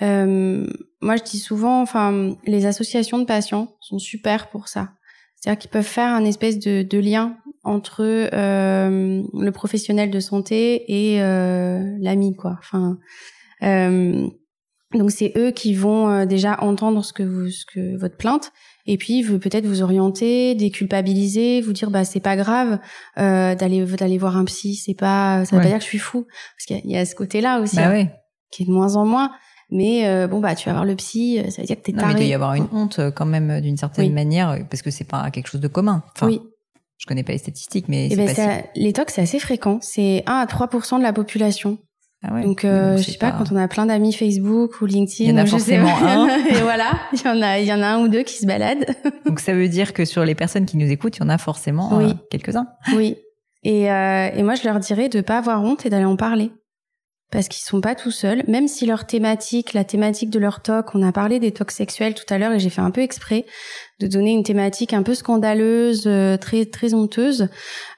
Euh, moi, je dis souvent, enfin, les associations de patients sont super pour ça. C'est-à-dire qu'ils peuvent faire un espèce de, de lien entre euh, le professionnel de santé et euh, l'ami, quoi. Enfin, euh, donc c'est eux qui vont euh, déjà entendre ce que vous, ce que votre plainte, et puis peut-être vous orienter, déculpabiliser, vous dire bah c'est pas grave euh, d'aller d'aller voir un psy, c'est pas, ça veut Ouais. pas dire que je suis fou, parce qu'il y y, a ce côté-là aussi Bah hein, ouais. qui est de moins en moins. Mais euh, bon bah tu vas voir le psy, ça veut dire que t'es Non, taré. mais il doit y avoir une honte euh, quand même d'une certaine Oui. manière parce que c'est pas quelque chose de commun. Enfin, oui. Je connais pas les statistiques, mais c'est ben ça, les tocs c'est assez fréquent, c'est 1 à 3% de la population. Ah ouais. Donc euh, Donc, je sais pas, quand on a plein d'amis Facebook ou LinkedIn, Il y en a sais forcément un. Et voilà, il y en a il y en a un ou deux qui se baladent. Donc ça veut dire que sur les personnes qui nous écoutent, il y en a forcément Oui. euh, quelques-uns. oui. Et euh, et moi je leur dirais de pas avoir honte et d'aller en parler. Parce qu'ils sont pas tout seuls, même si leur thématique, la thématique de leur toc, on a parlé des tocs sexuels tout à l'heure et j'ai fait un peu exprès de donner une thématique un peu scandaleuse, euh, très très honteuse,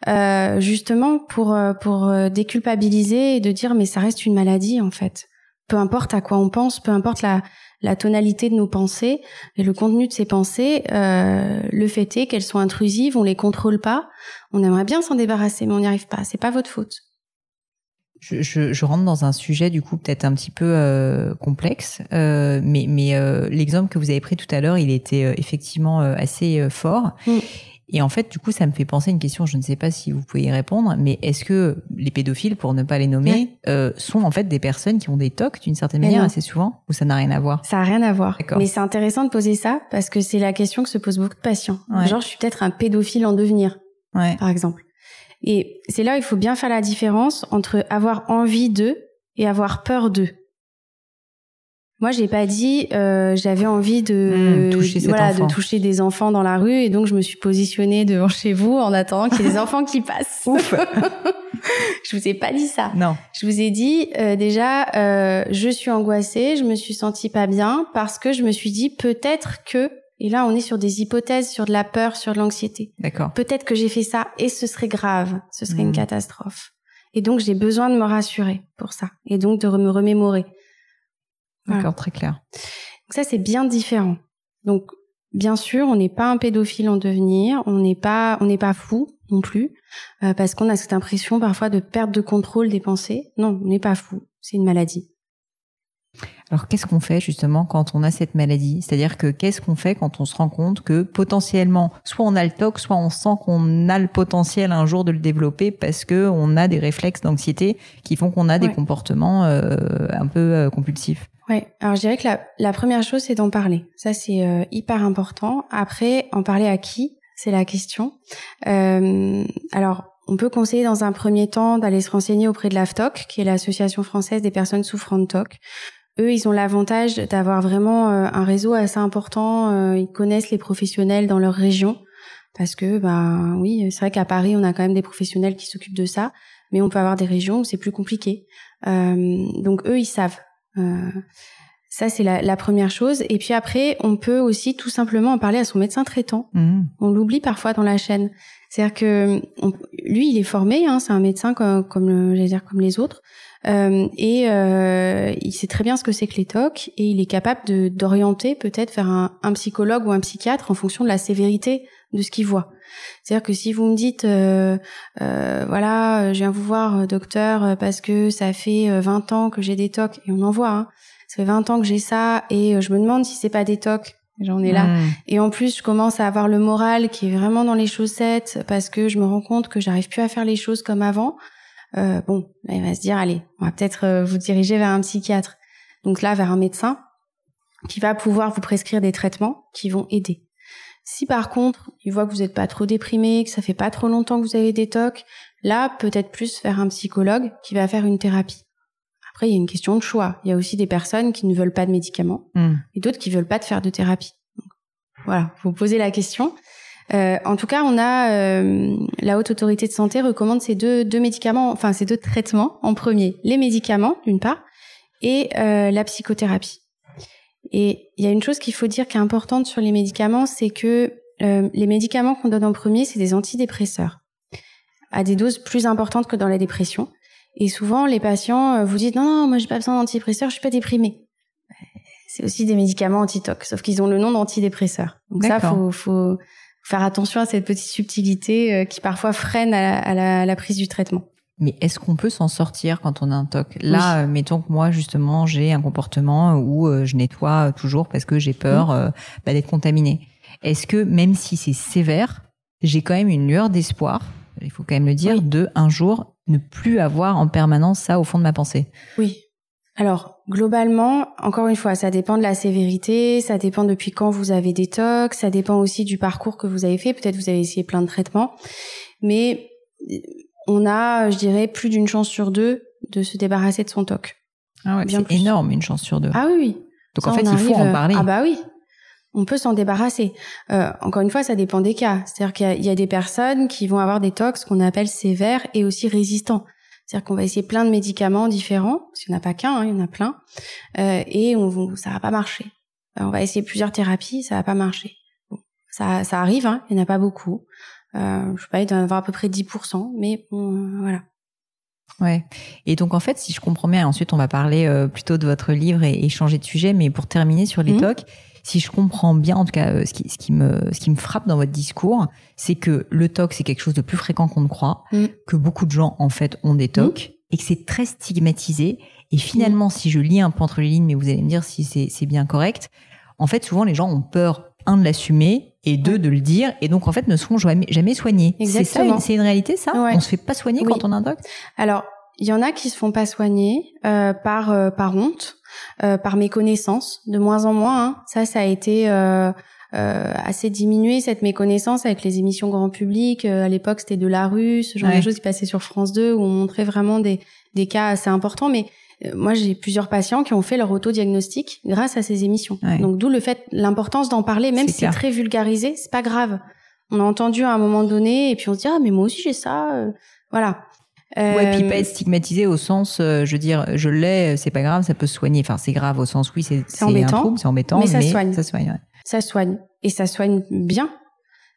euh, justement pour euh, pour euh, déculpabiliser et de dire mais ça reste une maladie en fait. Peu importe à quoi on pense, peu importe la la tonalité de nos pensées et le contenu de ces pensées, euh, le fait est qu'elles sont intrusives, on les contrôle pas. On aimerait bien s'en débarrasser, mais on n'y arrive pas. C'est pas votre faute. Je, je, je rentre dans un sujet du coup peut-être un petit peu euh, complexe, euh, mais, mais euh, l'exemple que vous avez pris tout à l'heure, il était euh, effectivement euh, assez euh, fort. Mm. Et en fait, du coup, ça me fait penser à une question. Je ne sais pas si vous pouvez y répondre, mais est-ce que les pédophiles, pour ne pas les nommer, Ouais. euh, sont en fait des personnes qui ont des tocs d'une certaine Mais manière non. assez souvent, ou ça n'a rien à voir? Ça a rien à voir. Mais c'est intéressant de poser ça parce que c'est la question que se posent beaucoup de patients. Ouais. Genre, je suis peut-être un pédophile en devenir, Ouais. par exemple. Et c'est là où il faut bien faire la différence entre avoir envie d'eux et avoir peur d'eux. Moi, j'ai pas dit euh, j'avais envie de Mmh, toucher voilà enfant. de toucher des enfants dans la rue et donc je me suis positionnée devant chez vous en attendant qu'il y ait des enfants qui passent. Ouf. je vous ai pas dit ça. Non. Je vous ai dit euh, déjà, euh, je suis angoissée, je me suis sentie pas bien parce que je me suis dit peut-être que, et là on est sur des hypothèses, sur de la peur, sur de l'anxiété. D'accord. Peut-être que j'ai fait ça et ce serait grave, ce serait une catastrophe. Et donc j'ai besoin de me rassurer pour ça et donc de me remémorer. Voilà. D'accord, très clair. Donc ça c'est bien différent. Donc bien sûr, on n'est pas un pédophile en devenir, on n'est pas on n'est pas fou non plus euh, parce qu'on a cette impression parfois de perte de contrôle des pensées. Non, on n'est pas fou, c'est une maladie. Alors, qu'est-ce qu'on fait justement quand on a cette maladie? C'est-à-dire que qu'est-ce qu'on fait quand on se rend compte que potentiellement, soit on a le TOC, soit on sent qu'on a le potentiel un jour de le développer parce que on a des réflexes d'anxiété qui font qu'on a des Ouais. comportements euh, un peu euh, compulsifs. Ouais, alors je dirais que la, la première chose c'est d'en parler. Ça c'est euh, hyper important. Après, en parler à qui? C'est la question. Alors, on peut conseiller dans un premier temps d'aller se renseigner auprès de l'AFTOC, qui est l'Association française des personnes souffrant de TOC. Eux, ils ont l'avantage d'avoir vraiment un réseau assez important. ils connaissent les professionnels dans leur région parce que, ben oui, c'est vrai qu'à Paris, on a quand même des professionnels qui s'occupent de ça, mais on peut avoir des régions où c'est plus compliqué. donc eux, ils savent. Ça, c'est la, première chose. Et puis après, on peut aussi tout simplement en parler à son médecin traitant. Mmh. On l'oublie parfois dans la chaîne. C'est-à-dire que lui, il est formé, hein, c'est un médecin comme, comme, dire, comme les autres. Euh, et euh, il sait très bien ce que c'est que les TOC et il est capable de d'orienter peut-être vers un, un, psychologue ou un psychiatre en fonction de la sévérité de ce qu'il voit. C'est-à-dire que si vous me dites, euh, euh voilà, je viens vous voir, docteur, parce que ça fait 20 ans que j'ai des TOC, et on en voit, hein, ça fait 20 ans que j'ai ça et euh, je me demande si c'est pas des tocs. J'en ai là. Hmm. Et en plus, je commence à avoir le moral qui est vraiment dans les chaussettes parce que je me rends compte que j'arrive plus à faire les choses comme avant. Euh, bon, il va se dire, allez, on va peut-être euh, vous diriger vers un psychiatre. Donc là, vers un médecin qui va pouvoir vous prescrire des traitements qui vont aider. Si par contre, il voit que vous n'êtes pas trop déprimé, que ça fait pas trop longtemps que vous avez des tocs, là, peut-être plus vers un psychologue qui va faire une thérapie. Après, il y a une question de choix. Il y a aussi des personnes qui ne veulent pas de médicaments hmm. et d'autres qui veulent pas de faire de thérapie. Donc, voilà, vous posez la question. Euh, en tout cas, on a euh, la haute autorité de santé recommande ces deux, deux médicaments, enfin ces deux traitements en premier, les médicaments d'une part et euh, la psychothérapie. Et il y a une chose qu'il faut dire qui est importante sur les médicaments, c'est que euh, les médicaments qu'on donne en premier, c'est des antidépresseurs à des doses plus importantes que dans la dépression. Et souvent, les patients euh, vous disent non, non, moi j'ai pas besoin d'antidépresseurs, je suis pas déprimé. C'est aussi des médicaments anti-toc, sauf qu'ils ont le nom d'antidépresseurs. Donc ça, faut, faut faire attention à cette petite subtilité euh, qui parfois freine à la, à la, prise du traitement. Mais est-ce qu'on peut s'en sortir quand on a un TOC? Là, euh, mettons que moi, justement, j'ai un comportement où je nettoie toujours parce que j'ai peur mmh. bah, d'être contaminée. Est-ce que même si c'est sévère, j'ai quand même une lueur d'espoir, il faut quand même le dire, de un jour ne plus avoir en permanence ça au fond de ma pensée? Oui. Alors, globalement, encore une fois, ça dépend de la sévérité, ça dépend depuis quand vous avez des tox, ça dépend aussi du parcours que vous avez fait. Peut-être vous avez essayé plein de traitements. Mais on a, je dirais, plus d'une chance sur deux de se débarrasser de son toc. Ah ouais, c'est énorme, une chance sur deux. Ah oui, oui. Donc en fait, il faut en parler. Ah bah oui, on peut s'en débarrasser. Euh, encore une fois, ça dépend des cas. C'est-à-dire qu'il y, a des personnes qui vont avoir des tox qu'on appelle sévères et aussi résistants. C'est-à-dire qu'on va essayer plein de médicaments différents, parce qu'il n'y en a pas qu'un, hein, il y en a plein, euh, et on, ça va pas marcher. Euh, on va essayer plusieurs thérapies, ça va pas marcher. ça, ça arrive, hein, il n'y en a pas beaucoup. Euh, je sais pas, il doit y en avoir à peu près 10%, mais bon, voilà. Ouais. Et donc en fait, si je comprends bien, ensuite on va parler plutôt de votre livre et, changer de sujet, mais pour terminer sur les mmh. tocs, si je comprends bien, en tout cas, euh, ce qui, ce qui me, ce qui me frappe dans votre discours, c'est que le TOC, c'est quelque chose de plus fréquent qu'on ne croit, mm. que beaucoup de gens, en fait, ont des TOC, mm. et que c'est très stigmatisé. Et finalement, si je lis un peu entre les lignes, mais vous allez me dire si c'est bien correct, en fait, souvent, les gens ont peur, un, de l'assumer, et deux, de le dire, et donc, en fait, ne seront jamais, jamais soignés. C'est ça, c'est une réalité, ça? On se fait pas soigner quand on a un TOC? Alors, il y en a qui se font pas soigner euh, par euh, par honte, euh, par méconnaissance, de moins en moins. Hein. Ça, ça a été euh, euh, assez diminué cette méconnaissance avec les émissions grand public. à l'époque, c'était de la rue, ce genre de choses qui passaient sur France 2 où on montrait vraiment des des cas assez importants. Mais moi, j'ai plusieurs patients qui ont fait leur autodiagnostic grâce à ces émissions. Donc, d'où le fait, l'importance d'en parler, même si c'est très vulgarisé, c'est pas grave. On a entendu à un moment donné, et puis on se dit ah mais moi aussi j'ai ça. Voilà. Ouais, puis pas être stigmatisé au sens, euh, je veux dire, je l'ai, c'est pas grave, ça peut se soigner. Enfin, c'est grave au sens, oui, c'est embêtant, c'est embêtant, mais ça soigne. Ça soigne, ouais. Ça soigne. Et ça soigne bien.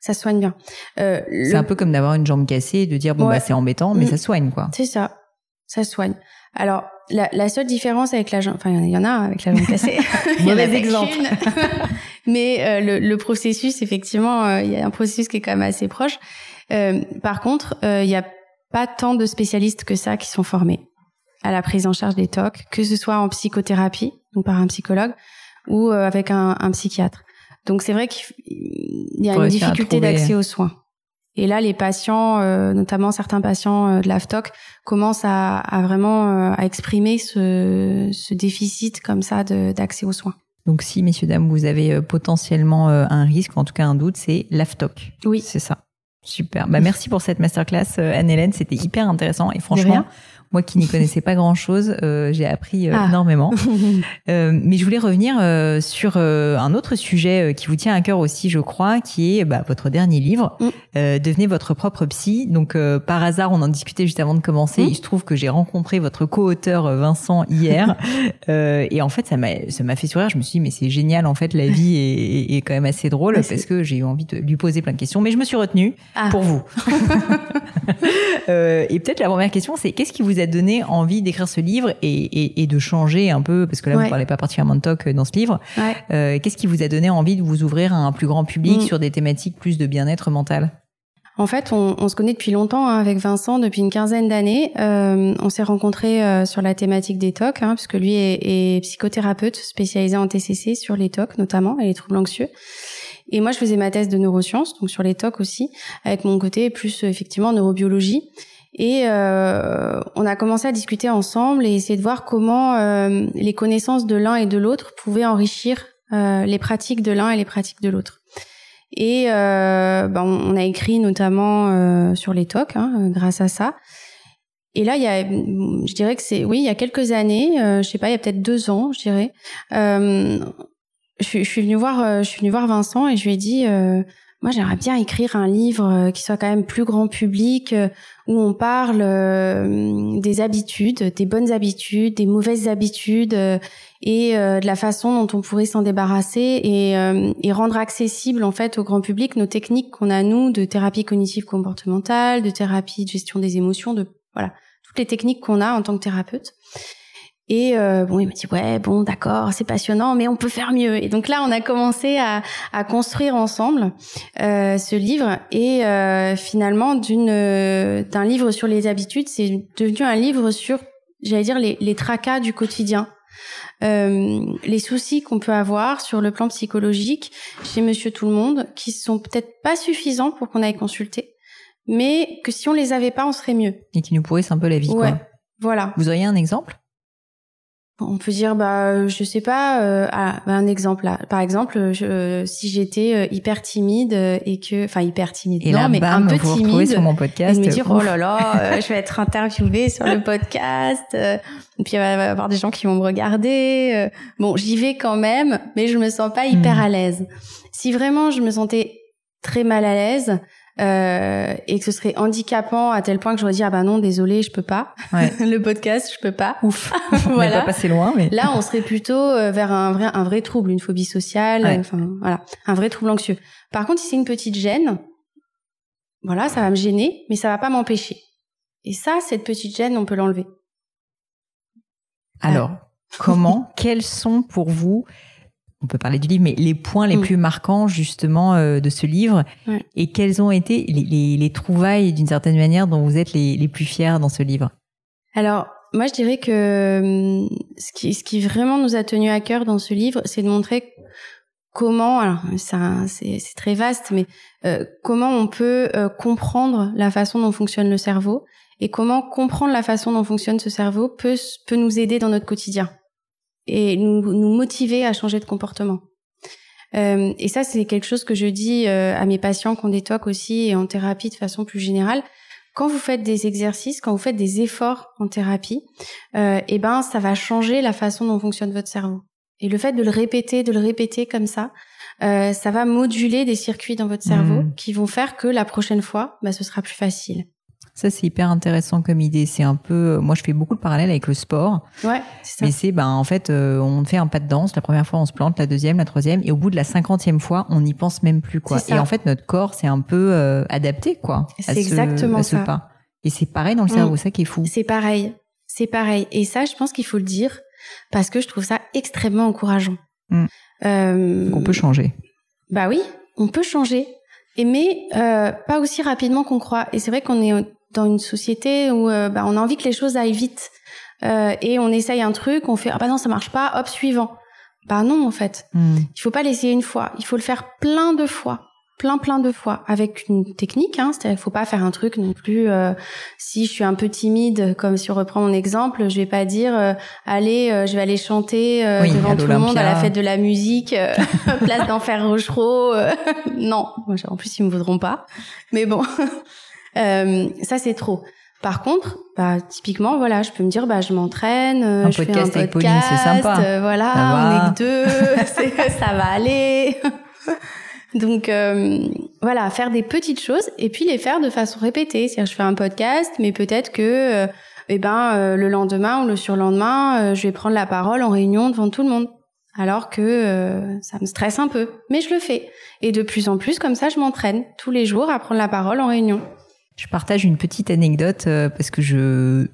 Ça soigne bien. Euh, c'est un peu comme d'avoir une jambe cassée et de dire, bon, bah, c'est embêtant, mais mm. ça soigne, quoi. C'est ça. Ça soigne. Alors, la, la, seule différence avec la jambe, enfin, il y en a avec la jambe cassée. il y a des exemples. mais euh, le, le, processus, effectivement, euh, il y a un processus qui est quand même assez proche. Euh, par contre, il y a pas tant de spécialistes que ça qui sont formés à la prise en charge des TOC, que ce soit en psychothérapie, donc par un psychologue, ou euh, avec un, un, psychiatre. Donc c'est vrai qu'il y a une difficulté d'accès aux soins. Et là, les patients, euh, notamment certains patients euh, de l'AFTOC, commencent à, à vraiment à exprimer ce, ce, déficit comme ça d'accès aux soins. Donc si, messieurs, dames, vous avez potentiellement un risque, en tout cas un doute, c'est l'AFTOC. Oui. C'est ça. Super. Bah, merci pour cette masterclass, euh, Anne-Hélène. C'était hyper intéressant et franchement, Moi qui n'y connaissais pas grand-chose, euh, j'ai appris ah. énormément. mais je voulais revenir sur un autre sujet qui vous tient à cœur aussi, je crois, qui est bah, votre dernier livre, mm. Devenez votre propre psy. Donc par hasard, on en discutait juste avant de commencer. Mm. Il se trouve que j'ai rencontré votre co-auteur Vincent hier, et en fait ça m'a ça m'a fait sourire. Je me suis dit mais c'est génial en fait, la vie est, est, quand même assez drôle parce que j'ai eu envie de lui poser plein de questions, mais je me suis retenue ah. pour vous. euh, et peut-être la première question, c'est qu'est-ce qui vous a donné envie d'écrire ce livre et, et, et, de changer un peu, parce que là, vous ne parlez pas particulièrement de TOC dans ce livre. Euh, qu'est-ce qui vous a donné envie de vous ouvrir à un plus grand public mm. sur des thématiques plus de bien-être mental? En fait, on, on, se connaît depuis longtemps hein, avec Vincent, depuis une quinzaine d'années. Euh, on s'est rencontrés euh, sur la thématique des TOC, hein, puisque lui est, est, psychothérapeute spécialisé en TCC sur les TOC notamment et les troubles anxieux. Et moi, je faisais ma thèse de neurosciences, donc sur les TOC aussi, avec mon côté plus effectivement neurobiologie. Et euh, on a commencé à discuter ensemble et essayer de voir comment euh, les connaissances de l'un et de l'autre pouvaient enrichir euh, les pratiques de l'un et les pratiques de l'autre. Et euh, ben, on a écrit notamment euh, sur les TOC hein, grâce à ça. Et là, il y a, je dirais que c'est, oui, il y a quelques années, euh, je sais pas, il y a peut-être deux ans, je dirais, je, je, suis venue voir, je suis venue voir Vincent et je lui ai dit, moi j'aimerais bien écrire un livre euh, qui soit quand même plus grand public, où on parle des habitudes, des bonnes habitudes, des mauvaises habitudes et de la façon dont on pourrait s'en débarrasser et, et, rendre accessible en fait au grand public nos techniques qu'on a nous de thérapie cognitive comportementale, de thérapie de gestion des émotions, de voilà toutes les techniques qu'on a en tant que thérapeute. Et euh, bon, il m'a dit ouais, bon, d'accord, c'est passionnant, mais on peut faire mieux. Et donc là, on a commencé à, à construire ensemble euh, ce livre. Et euh, finalement, d'une euh, d'un livre sur les habitudes, c'est devenu un livre sur, j'allais dire, les, les tracas du quotidien. Euh, les soucis qu'on peut avoir sur le plan psychologique chez Monsieur Tout le Monde, qui sont peut-être pas suffisants pour qu'on aille consulter, mais que si on les avait pas, on serait mieux. Et qui nous pourrissent un peu la vie. Ouais, quoi. voilà. Vous auriez un exemple? On peut dire, bah, je sais pas, euh, ah, bah, un exemple là. Par exemple, je, si j'étais euh, hyper timide et que, enfin hyper timide, et non, mais un peu timide, sur mon podcast, et me dire, oh là là, euh, je vais être interviewée sur le podcast, et puis il va y avoir des gens qui vont me regarder. bon, j'y vais quand même, mais je me sens pas hyper hmm. à l'aise. Si vraiment je me sentais très mal à l'aise, euh, et que ce serait handicapant à tel point que j'aurais dit ah bah non désolé je peux pas. Ouais. le podcast je peux pas. Ouf. On voilà. pas passé loin mais là on serait plutôt euh, vers un vrai un vrai trouble une phobie sociale enfin voilà. Un vrai trouble anxieux. Par contre si c'est une petite gêne voilà ça va me gêner mais ça va pas m'empêcher. Et ça cette petite gêne on peut l'enlever. Alors comment quels sont pour vous on peut parler du livre, mais les points les mm. plus marquants justement euh, de ce livre et quelles ont été les, trouvailles d'une certaine manière dont vous êtes les, plus fiers dans ce livre? Alors, moi je dirais que hum, ce qui, ce qui vraiment nous a tenu à cœur dans ce livre, c'est de montrer comment, alors c'est très vaste, mais euh, comment on peut euh, comprendre la façon dont fonctionne le cerveau et comment comprendre la façon dont fonctionne ce cerveau peut, peut nous aider dans notre quotidien et nous, nous motiver à changer de comportement. Euh, et ça, c'est quelque chose que je dis euh, à mes patients qu'on détoque aussi et en thérapie de façon plus générale. Quand vous faites des exercices, quand vous faites des efforts en thérapie, euh, eh ben, ça va changer la façon dont fonctionne votre cerveau. Et le fait de le répéter, de le répéter comme ça, euh, ça va moduler des circuits dans votre cerveau mmh. qui vont faire que la prochaine fois, bah, ce sera plus facile. Ça, c'est hyper intéressant comme idée. C'est un peu, moi, je fais beaucoup de parallèles avec le sport. Ouais, ça. Mais c'est, ben, en fait, euh, on fait un pas de danse. La première fois, on se plante, la deuxième, la troisième, et au bout de la cinquantième fois, on n'y pense même plus, quoi. Et en fait, notre corps, c'est un peu euh, adapté, quoi. C'est exactement ce ça. Pas. Et c'est pareil dans le cerveau, mm. ça qui est fou. C'est pareil. C'est pareil. Et ça, je pense qu'il faut le dire parce que je trouve ça extrêmement encourageant. Mm. Euh, on peut changer. Bah oui, on peut changer. Et mais euh, pas aussi rapidement qu'on croit. Et c'est vrai qu'on est dans une société où euh, bah, on a envie que les choses aillent vite euh, et on essaye un truc, on fait ah bah non ça marche pas, hop suivant. Bah non en fait, hmm. il faut pas l'essayer une fois, il faut le faire plein de fois, plein plein de fois avec une technique. Hein, c'est-à-dire faut pas faire un truc non plus. Euh, si je suis un peu timide, comme si on reprend mon exemple, je vais pas dire euh, allez, euh, je vais aller chanter devant tout le monde à la fête de la musique, place d'enfer Rochereau. non, en plus ils me voudront pas. Mais bon. Euh, ça, c'est trop. Par contre, bah typiquement, voilà, je peux me dire, bah je m'entraîne, un je fais un podcast, avec Pauline, c'est sympa. euh, voilà, Ça on est que deux, c'est- ça va aller. Donc euh, voilà, faire des petites choses et puis les faire de façon répétée. C'est-à-dire, je fais un podcast, mais peut-être que, euh, eh ben, euh, le lendemain ou le surlendemain, euh, je vais prendre la parole en réunion devant tout le monde. Alors que euh, ça me stresse un peu, mais je le fais. Et de plus en plus, comme ça, je m'entraîne tous les jours à prendre la parole en réunion. Je partage une petite anecdote euh, parce que je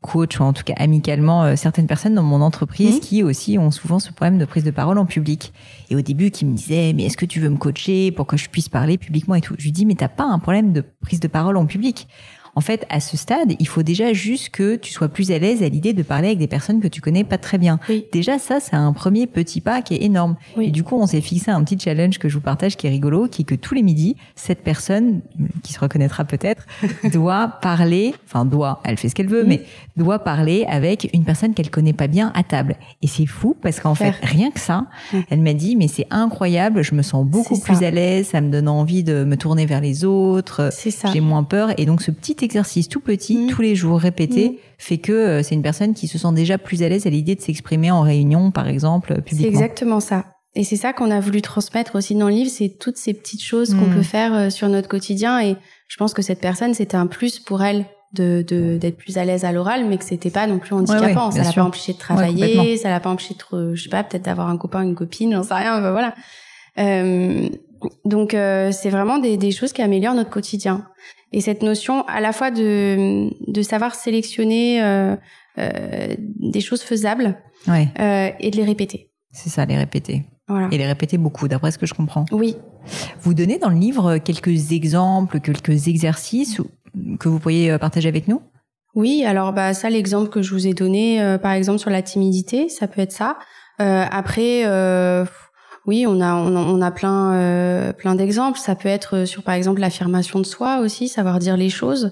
coach, ou en tout cas amicalement, euh, certaines personnes dans mon entreprise Mhm. qui aussi ont souvent ce problème de prise de parole en public. Et au début, qui me disaient, mais est-ce que tu veux me coacher pour que je puisse parler publiquement et tout? Je lui dis, mais t'as pas un problème de prise de parole en public. En fait, à ce stade, il faut déjà juste que tu sois plus à l'aise à l'idée de parler avec des personnes que tu connais pas très bien. Oui. Déjà, ça, c'est un premier petit pas qui est énorme. Oui. Et du coup, on s'est fixé un petit challenge que je vous partage qui est rigolo, qui est que tous les midis, cette personne, qui se reconnaîtra peut-être, doit parler, enfin doit, elle fait ce qu'elle veut, mais doit parler avec une personne qu'elle connaît pas bien à table. Et c'est fou parce qu'en fait, rien que ça, Mhm. elle m'a dit, mais c'est incroyable, je me sens beaucoup plus ça. à l'aise, ça me donne envie de me tourner vers les autres, C'est ça. j'ai moins peur. Et donc, ce petit exercice tout petit, Mhm. tous les jours répété, Mhm. fait que euh, c'est une personne qui se sent déjà plus à l'aise à l'idée de s'exprimer en réunion, par exemple, euh, C'est publiquement. exactement ça. Et c'est ça qu'on a voulu transmettre aussi dans le livre, c'est toutes ces petites choses qu'on Mm. peut faire euh, sur notre quotidien. Et je pense que cette personne, c'était un plus pour elle de d'être plus à l'aise à l'oral, mais que c'était pas non plus handicapant. ouais, ça bien l'a pas empêché de travailler, ça l'a pas empêché de, je sais pas, peut-être d'avoir un copain, une copine, j'en sais rien, ben voilà. Euh, donc euh, c'est vraiment des, des choses qui améliorent notre quotidien. Et cette notion à la fois de, de savoir sélectionner euh, euh, des choses faisables Ouais, euh, et de les répéter. c'est ça, les répéter. Voilà. Et les répéter beaucoup, d'après ce que je comprends. Oui, Vous donnez dans le livre quelques exemples, quelques exercices que vous pourriez euh, partager avec nous? Oui. Alors bah ça, l'exemple que je vous ai donné, euh, par exemple sur la timidité, ça peut être ça. Euh, après, euh, oui, on a on a, on a plein euh, plein d'exemples. Ça peut être sur par exemple l'affirmation de soi aussi, savoir dire les choses.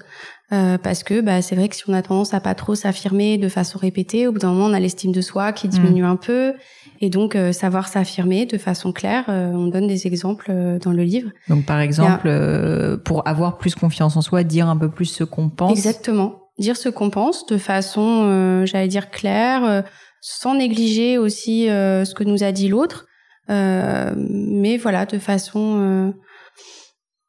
Euh, parce que bah, c'est vrai que si on a tendance à pas trop s'affirmer de façon répétée, au bout d'un moment on a l'estime de soi qui diminue un peu, et donc euh, savoir s'affirmer de façon claire. euh, on donne des exemples euh, dans le livre. Donc, par exemple, euh, pour avoir plus confiance en soi, dire un peu plus ce qu'on pense. Exactement. Dire ce qu'on pense de façon, euh, j'allais dire claire, euh, sans négliger aussi euh, ce que nous a dit l'autre, euh, mais voilà, de façon, euh,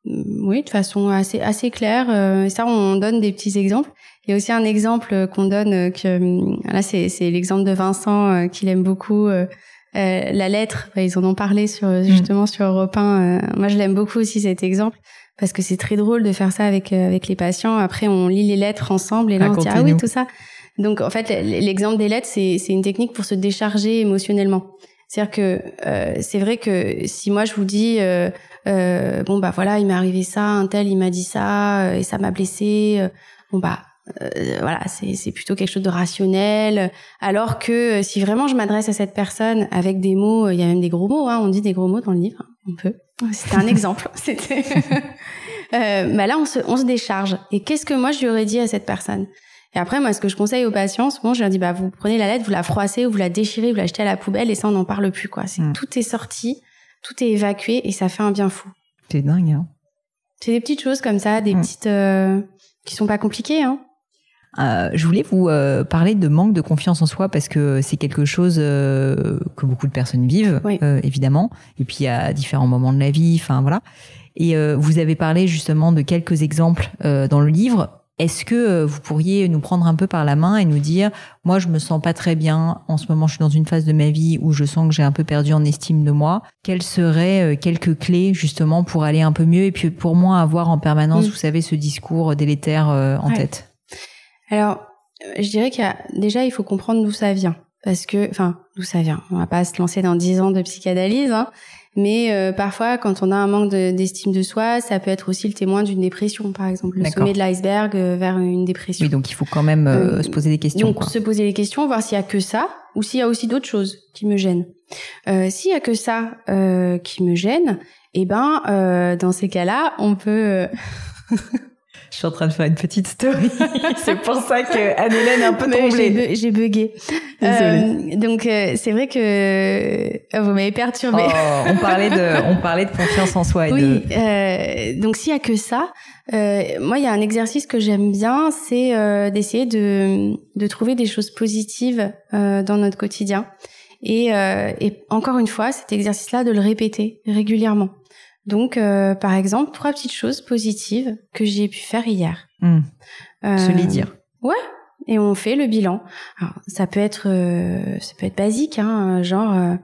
oui, de façon assez assez claire. euh, et ça, on donne des petits exemples. Il y a aussi un exemple qu'on donne euh, que là, c'est c'est l'exemple de Vincent euh, qu'il aime beaucoup. euh, euh, la lettre, ils en ont parlé sur justement sur Europe 1. euh, moi, je l'aime beaucoup aussi cet exemple parce que c'est très drôle de faire ça avec euh, avec les patients. Après, on lit les lettres ensemble et là, on dit ah oui tout ça. Donc en fait, l'exemple des lettres, c'est c'est une technique pour se décharger émotionnellement. C'est-à-dire que euh, c'est vrai que si moi je vous dis euh, euh, bon bah voilà, il m'est arrivé ça, un tel il m'a dit ça euh, et ça m'a blessé. euh, bon bah euh, voilà, c'est c'est plutôt quelque chose de rationnel. Alors que si vraiment je m'adresse à cette personne avec des mots, il y a même des gros mots, hein, on dit des gros mots dans le livre, hein, on peut. C'était un exemple. C'était. euh, bah là, on se, on se décharge. Et qu'est-ce que moi je lui aurais dit à cette personne? Et après, moi, ce que je conseille aux patients, souvent, je leur dis, bah, vous prenez la lettre, vous la froissez, ou vous la déchirez, vous la jetez à la poubelle, et ça, on n'en parle plus, quoi. C'est Mm. tout est sorti, tout est évacué, et ça fait un bien fou. C'est dingue, hein C'est des petites choses comme ça, des Mm. petites euh, qui sont pas compliquées, hein. Euh, je voulais vous euh, parler de manque de confiance en soi parce que c'est quelque chose euh, que beaucoup de personnes vivent, Oui. euh, évidemment. Et puis à différents moments de la vie, enfin voilà. Et euh, vous avez parlé justement de quelques exemples euh, dans le livre. Est-ce que euh, vous pourriez nous prendre un peu par la main et nous dire, moi je me sens pas très bien, en ce moment je suis dans une phase de ma vie où je sens que j'ai un peu perdu en estime de moi. Quelles seraient euh, quelques clés justement pour aller un peu mieux et puis pour moi avoir en permanence, Mm. vous savez, ce discours délétère euh, en Ouais. tête? Alors, je dirais qu'il y a déjà, il faut comprendre d'où ça vient. Parce que, enfin, d'où ça vient. On va pas se lancer dans 10 ans de psychanalyse, hein. Mais euh, parfois, quand on a un manque de- d'estime de, soi, ça peut être aussi le témoin d'une dépression, par exemple, le sommet de l'iceberg euh, vers une dépression. Oui, donc il faut quand même euh, Euh, se poser des questions. Donc quoi. se poser les questions, voir s'il y a que ça ou s'il y a aussi d'autres choses qui me gênent. Euh, s'il y a que ça euh, qui me gêne, eh ben euh, dans ces cas-là, on peut. euh, Je suis en train de faire une petite story. c'est pour ça que Anne-Hélène est un peu tremblée. J'ai bugué. Euh, donc euh, c'est vrai que oh, vous m'avez perturbée. Oh, on parlait de, on parlait de confiance en soi. Et oui. Euh, donc s'il y a que ça, euh, moi il y a un exercice que j'aime bien, c'est euh, d'essayer de de trouver des choses positives dans notre quotidien. Et, et encore une fois, cet exercice-là, de le répéter régulièrement. Donc, euh, par exemple, trois petites choses positives que j'ai pu faire hier. Mmh. Euh, Se les dire. Ouais. Et on fait le bilan. Alors, ça peut être, euh, ça peut être basique, hein, genre, euh,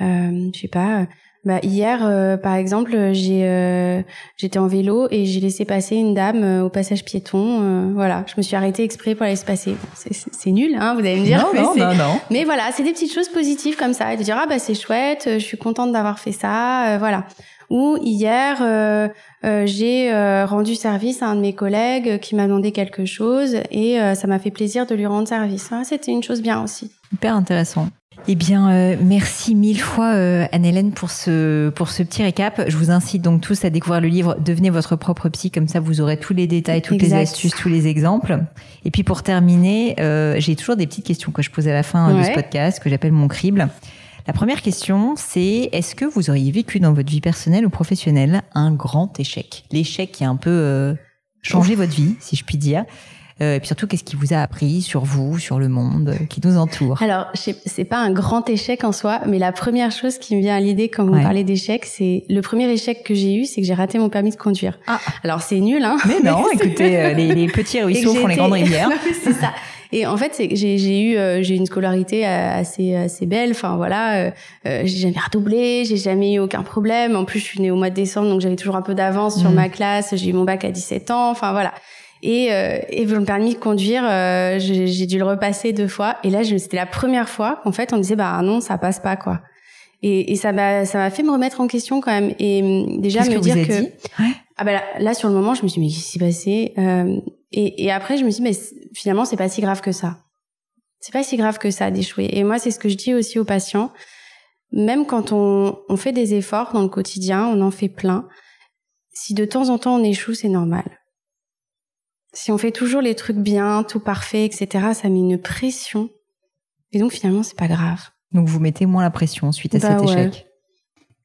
euh je sais pas. Bah, hier, par exemple, j'ai, j'étais en vélo et j'ai laissé passer une dame au passage piéton. voilà, je me suis arrêtée exprès pour la laisser passer. c'est, nul, hein, vous allez me dire. Non, mais non, non, non. Mais voilà, c'est des petites choses positives comme ça et de dire ah bah c'est chouette, je suis contente d'avoir fait ça. voilà. Ou hier, euh, euh, j'ai euh, rendu service à un de mes collègues qui m'a demandé quelque chose et ça m'a fait plaisir de lui rendre service. Ah, c'était une chose bien aussi. Hyper intéressant. Eh bien, merci mille fois Anne-Hélène pour ce pour ce petit récap. Je vous incite donc tous à découvrir le livre Devenez votre propre psy, comme ça vous aurez tous les détails, toutes les astuces, tous les exemples. Et puis pour terminer, j'ai toujours des petites questions que je pose à la fin de ce podcast que j'appelle mon crible. La première question, c'est est-ce que vous auriez vécu dans votre vie personnelle ou professionnelle un grand échec? L'échec qui a un peu euh, changé votre vie, si je puis dire. Euh, et puis surtout, qu'est-ce qui vous a appris sur vous, sur le monde euh, qui nous entoure? Alors, c'est pas un grand échec en soi, mais la première chose qui me vient à l'idée quand vous parlez d'échec, c'est le premier échec que j'ai eu, c'est que j'ai raté mon permis de conduire. Ah. Alors c'est nul, hein Mais non, écoutez, les, les, petits ruisseaux font les grandes rivières. c'est ça. Et en fait, j'ai eu euh, j'ai une scolarité euh, assez assez belle. Enfin voilà, euh, j'ai jamais redoublé, j'ai jamais eu aucun problème. En plus, je suis née au mois de décembre, donc j'avais toujours un peu d'avance sur mmh. ma classe. J'ai eu mon bac à 17 ans. Enfin voilà. Et, et le permis de conduire, j'ai dû le repasser deux fois. Et là, c'était la première fois qu'en fait, on disait bah non, ça passe pas quoi. Et, et ça m'a ça m'a fait me remettre en question quand même. Et hum, déjà me dire que ah bah là, là, sur le moment, je me suis dit mais qu'est-ce qui s'est passé? Euh, et, et, après, je me suis dit mais finalement, c'est pas si grave que ça. C'est pas si grave que ça d'échouer. Et moi, c'est ce que je dis aussi aux patients. Même quand on, on fait des efforts dans le quotidien, on en fait plein. Si de temps en temps on échoue, c'est normal. Si on fait toujours les trucs bien, tout parfait, etc., ça met une pression. Et donc finalement, c'est pas grave. Donc vous mettez moins la pression suite à bah cet échec.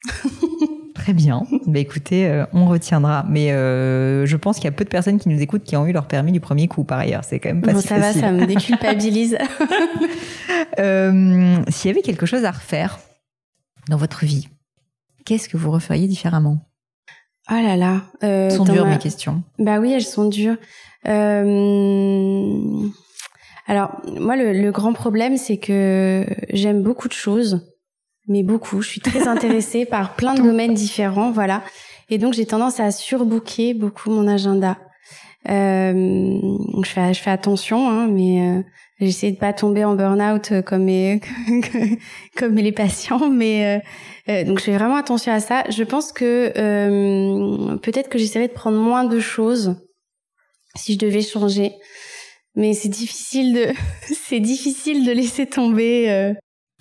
Très bien. Bah écoutez, euh, on retiendra. Mais euh, je pense qu'il y a peu de personnes qui nous écoutent qui ont eu leur permis du premier coup. Par ailleurs, c'est quand même pas bon, ça va, ça me déculpabilise. euh, S'il y avait quelque chose à refaire dans votre vie, qu'est-ce que vous referiez différemment? Oh là là. Elles sont dures mes questions. Bah oui, elles sont dures. Alors moi, le, le grand problème, c'est que j'aime beaucoup de choses mais beaucoup. Je suis très intéressée par plein de domaines différents, voilà. Et donc j'ai tendance à surbooker beaucoup mon agenda. Euh, je fais je fais attention, hein, mais euh, j'essaie de pas tomber en burn-out euh, comme mes comme les patients, mais euh, euh, donc je fais vraiment attention à ça. Je pense que peut-être que j'essaierai de prendre moins de choses si je devais changer mais c'est difficile de c'est difficile de laisser tomber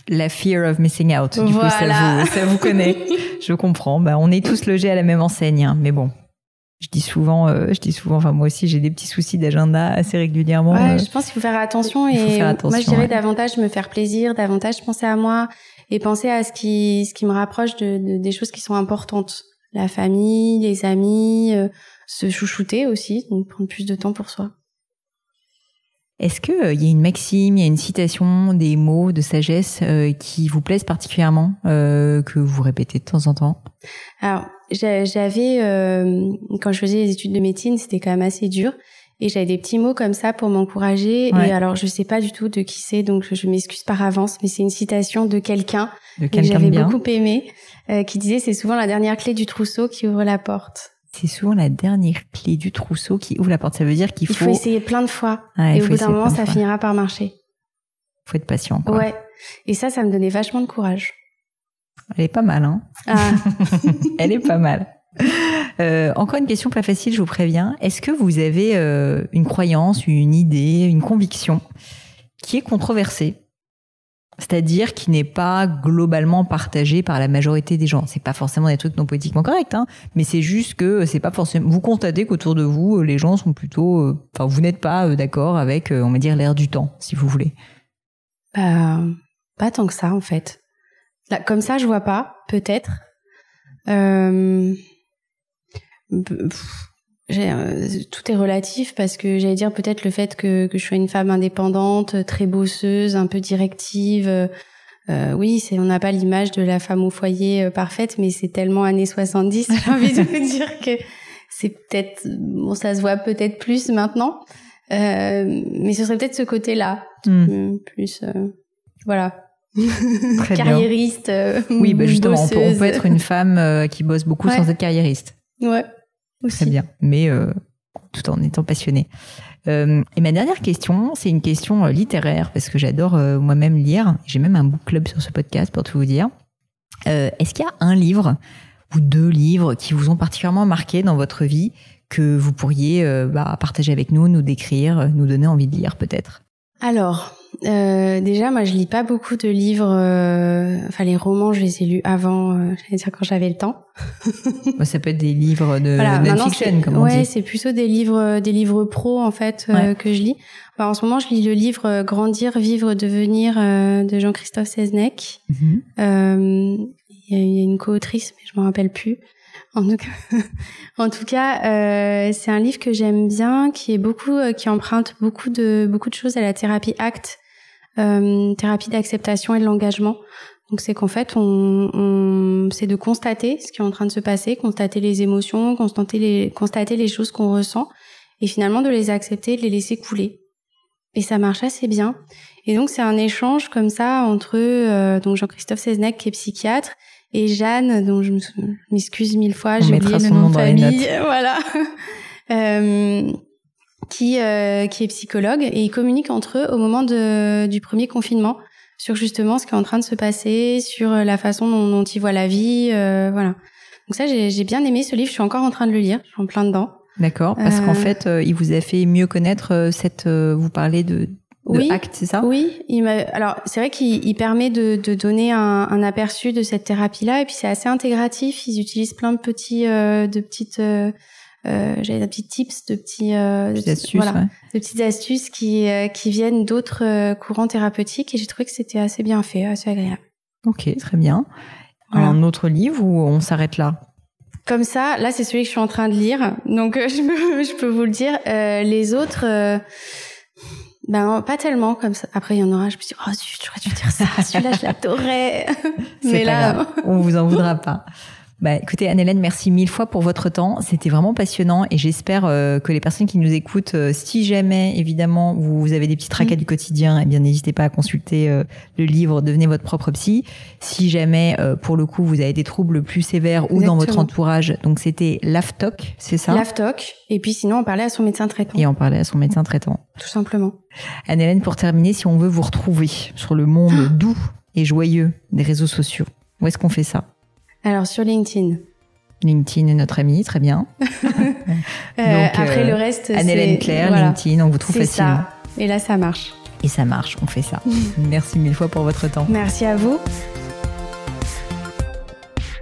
la fear of missing out. Du coup, ça vous, ça vous connaît. je comprends. Bah, on est tous logés à la même enseigne, hein. mais bon. Je dis souvent, euh, je dis souvent, enfin moi aussi j'ai des petits soucis d'agenda assez régulièrement. Ouais, euh. je pense qu'il faut faire attention et faire attention, moi je dirais davantage me faire plaisir, davantage penser à moi et penser à ce qui, ce qui me rapproche de, des choses qui sont importantes, la famille, les amis, euh, se chouchouter aussi, donc prendre plus de temps pour soi. Est-ce qu'il euh, y a une maxime, il y a une citation, des mots de sagesse euh, qui vous plaisent particulièrement, euh, que vous répétez de temps en temps? Alors, j'avais, quand je faisais les études de médecine, c'était quand même assez dur. Et j'avais des petits mots comme ça pour m'encourager. Et alors, je sais pas du tout de qui c'est, donc je m'excuse par avance, mais c'est une citation de quelqu'un que j'avais beaucoup aimé, qui disait c'est souvent la dernière clé du trousseau qui ouvre la porte c'est souvent la dernière clé du trousseau qui ouvre la porte. Ça veut dire qu'il faut... Il faut essayer plein de fois. et au bout d'un moment, ça finira par marcher. Faut être patient. Quoi. Ouais. Et ça, ça me donnait vachement de courage. Elle est pas mal, hein ah. Elle est pas mal. Euh, encore une question pas facile, je vous préviens. Est-ce que vous avez euh, une croyance, une idée, une conviction qui est controversée? C'est-à-dire qui n'est pas globalement partagé par la majorité des gens. C'est pas forcément des trucs non politiquement corrects, hein, mais c'est juste que c'est pas forcément. Vous constatez qu'autour de vous, les gens sont plutôt. euh, Enfin, vous n'êtes pas euh, d'accord avec, euh, on va dire, l'air du temps, si vous voulez. Bah, pas tant que ça en fait. Là, comme ça, je vois pas. Peut-être. Euh, euh, tout est relatif parce que j'allais dire peut-être le fait que, que je sois une femme indépendante, très bosseuse, un peu directive. euh, euh, oui, c'est on n'a pas l'image de la femme au foyer euh, parfaite, mais c'est tellement années 70. J'ai envie de vous dire que c'est peut-être bon, ça se voit peut-être plus maintenant, euh, mais ce serait peut-être ce côté-là, Hmm. euh, plus euh, voilà. Très. Carriériste. euh, Oui, bah justement, on peut, on bosseuse. peut être une femme euh, qui bosse beaucoup Ouais. sans être carriériste. Ouais. Aussi. Très bien, mais euh, tout en étant passionnée. Euh, et ma dernière question, c'est une question euh, littéraire, parce que j'adore euh, moi-même lire. J'ai même un book club sur ce podcast, pour tout vous dire. Euh, Est-ce qu'il y a un livre ou deux livres qui vous ont particulièrement marqué dans votre vie que vous pourriez euh, bah, partager avec nous, nous décrire, nous donner envie de lire peut-être? Alors, euh, déjà, moi, je lis pas beaucoup de livres. euh, Enfin, les romans, je les ai lus avant. euh, J'allais dire quand j'avais le temps. Ça peut être des livres de Voilà, non-fiction, comme on ouais, dit. c'est plutôt des livres, des livres pro en fait euh, Ouais. que je lis. Enfin, en ce moment, je lis le livre euh, Grandir, vivre, devenir euh, de Jean-Christophe Seznec. Mhm. Euh, Il y, a- il y a une co-autrice, mais je m'en rappelle plus. En tout cas, en tout cas euh, c'est un livre que j'aime bien, qui est beaucoup, euh, qui emprunte beaucoup de beaucoup de choses à la thérapie ACT, euh, thérapie d'acceptation et de l'engagement. Donc c'est qu'en fait, on, on c'est de constater ce qui est en train de se passer, constater les émotions, constater les constater les choses qu'on ressent, et finalement de les accepter, de les laisser couler. Et ça marche assez bien. Et donc c'est un échange comme ça entre euh, donc Jean-Christophe Seznec qui est psychiatre et Jeanne dont je m'excuse mille fois, j'ai oublié le nom de famille, voilà. Euh, qui euh, qui est psychologue et ils communiquent entre eux au moment de, du premier confinement sur justement ce qui est en train de se passer, sur la façon dont, dont ils voient la vie, euh, voilà. Donc ça j'ai j'ai bien aimé ce livre, je suis encore en train de le lire, je suis en plein dedans. D'accord, parce qu'en Euh, fait, euh, il vous a fait mieux connaître euh, cette. euh, vous parlez de, de Oui. c'est ça? Oui, il. Alors c'est vrai qu'il il permet de, de donner un, un aperçu de cette thérapie-là, et puis c'est assez intégratif. Ils utilisent plein de petits, euh, de petites, euh, euh, j'allais dire petits tips, de petits, euh, Petites astuces, voilà, ouais. de petites astuces qui euh, qui viennent d'autres courants thérapeutiques, et j'ai trouvé que c'était assez bien fait, assez agréable. Ok, très bien. Voilà. Un autre livre ou on s'arrête là? Comme ça, là c'est celui que je suis en train de lire, donc euh, je peux je peux vous le dire. Euh, les autres. euh, ben pas tellement comme ça. Après il y en aura, je me suis dit, oh j'aurais dû dire ça. Celui-là je l'adorais. Mais là, grave, on vous en voudra pas. Bah, écoutez, Anne-Hélène, merci mille fois pour votre temps. C'était vraiment passionnant et j'espère euh, que les personnes qui nous écoutent, euh, si jamais, évidemment, vous, avez des petits tracas Mm. du quotidien, eh bien, n'hésitez pas à consulter euh, le livre Devenez votre propre psy. Si jamais, pour le coup, vous avez des troubles plus sévères ou dans votre entourage, donc c'était l'AFTOC, c'est ça? L'AFTOC. Et puis sinon, on parlait à son médecin traitant, Et en parler à son médecin traitant. tout simplement. Anne-Hélène, pour terminer, si on veut vous retrouver sur le monde doux et joyeux des réseaux sociaux, où est-ce qu'on fait ça? Alors sur LinkedIn. LinkedIn est notre ami, très bien. Euh, Donc, après euh, le reste, Anne-Hélène c'est- Claire, voilà. LinkedIn, on vous trouve facilement. ça. Et là, ça marche. Et ça marche, on fait ça. Merci mille fois pour votre temps. Merci à vous.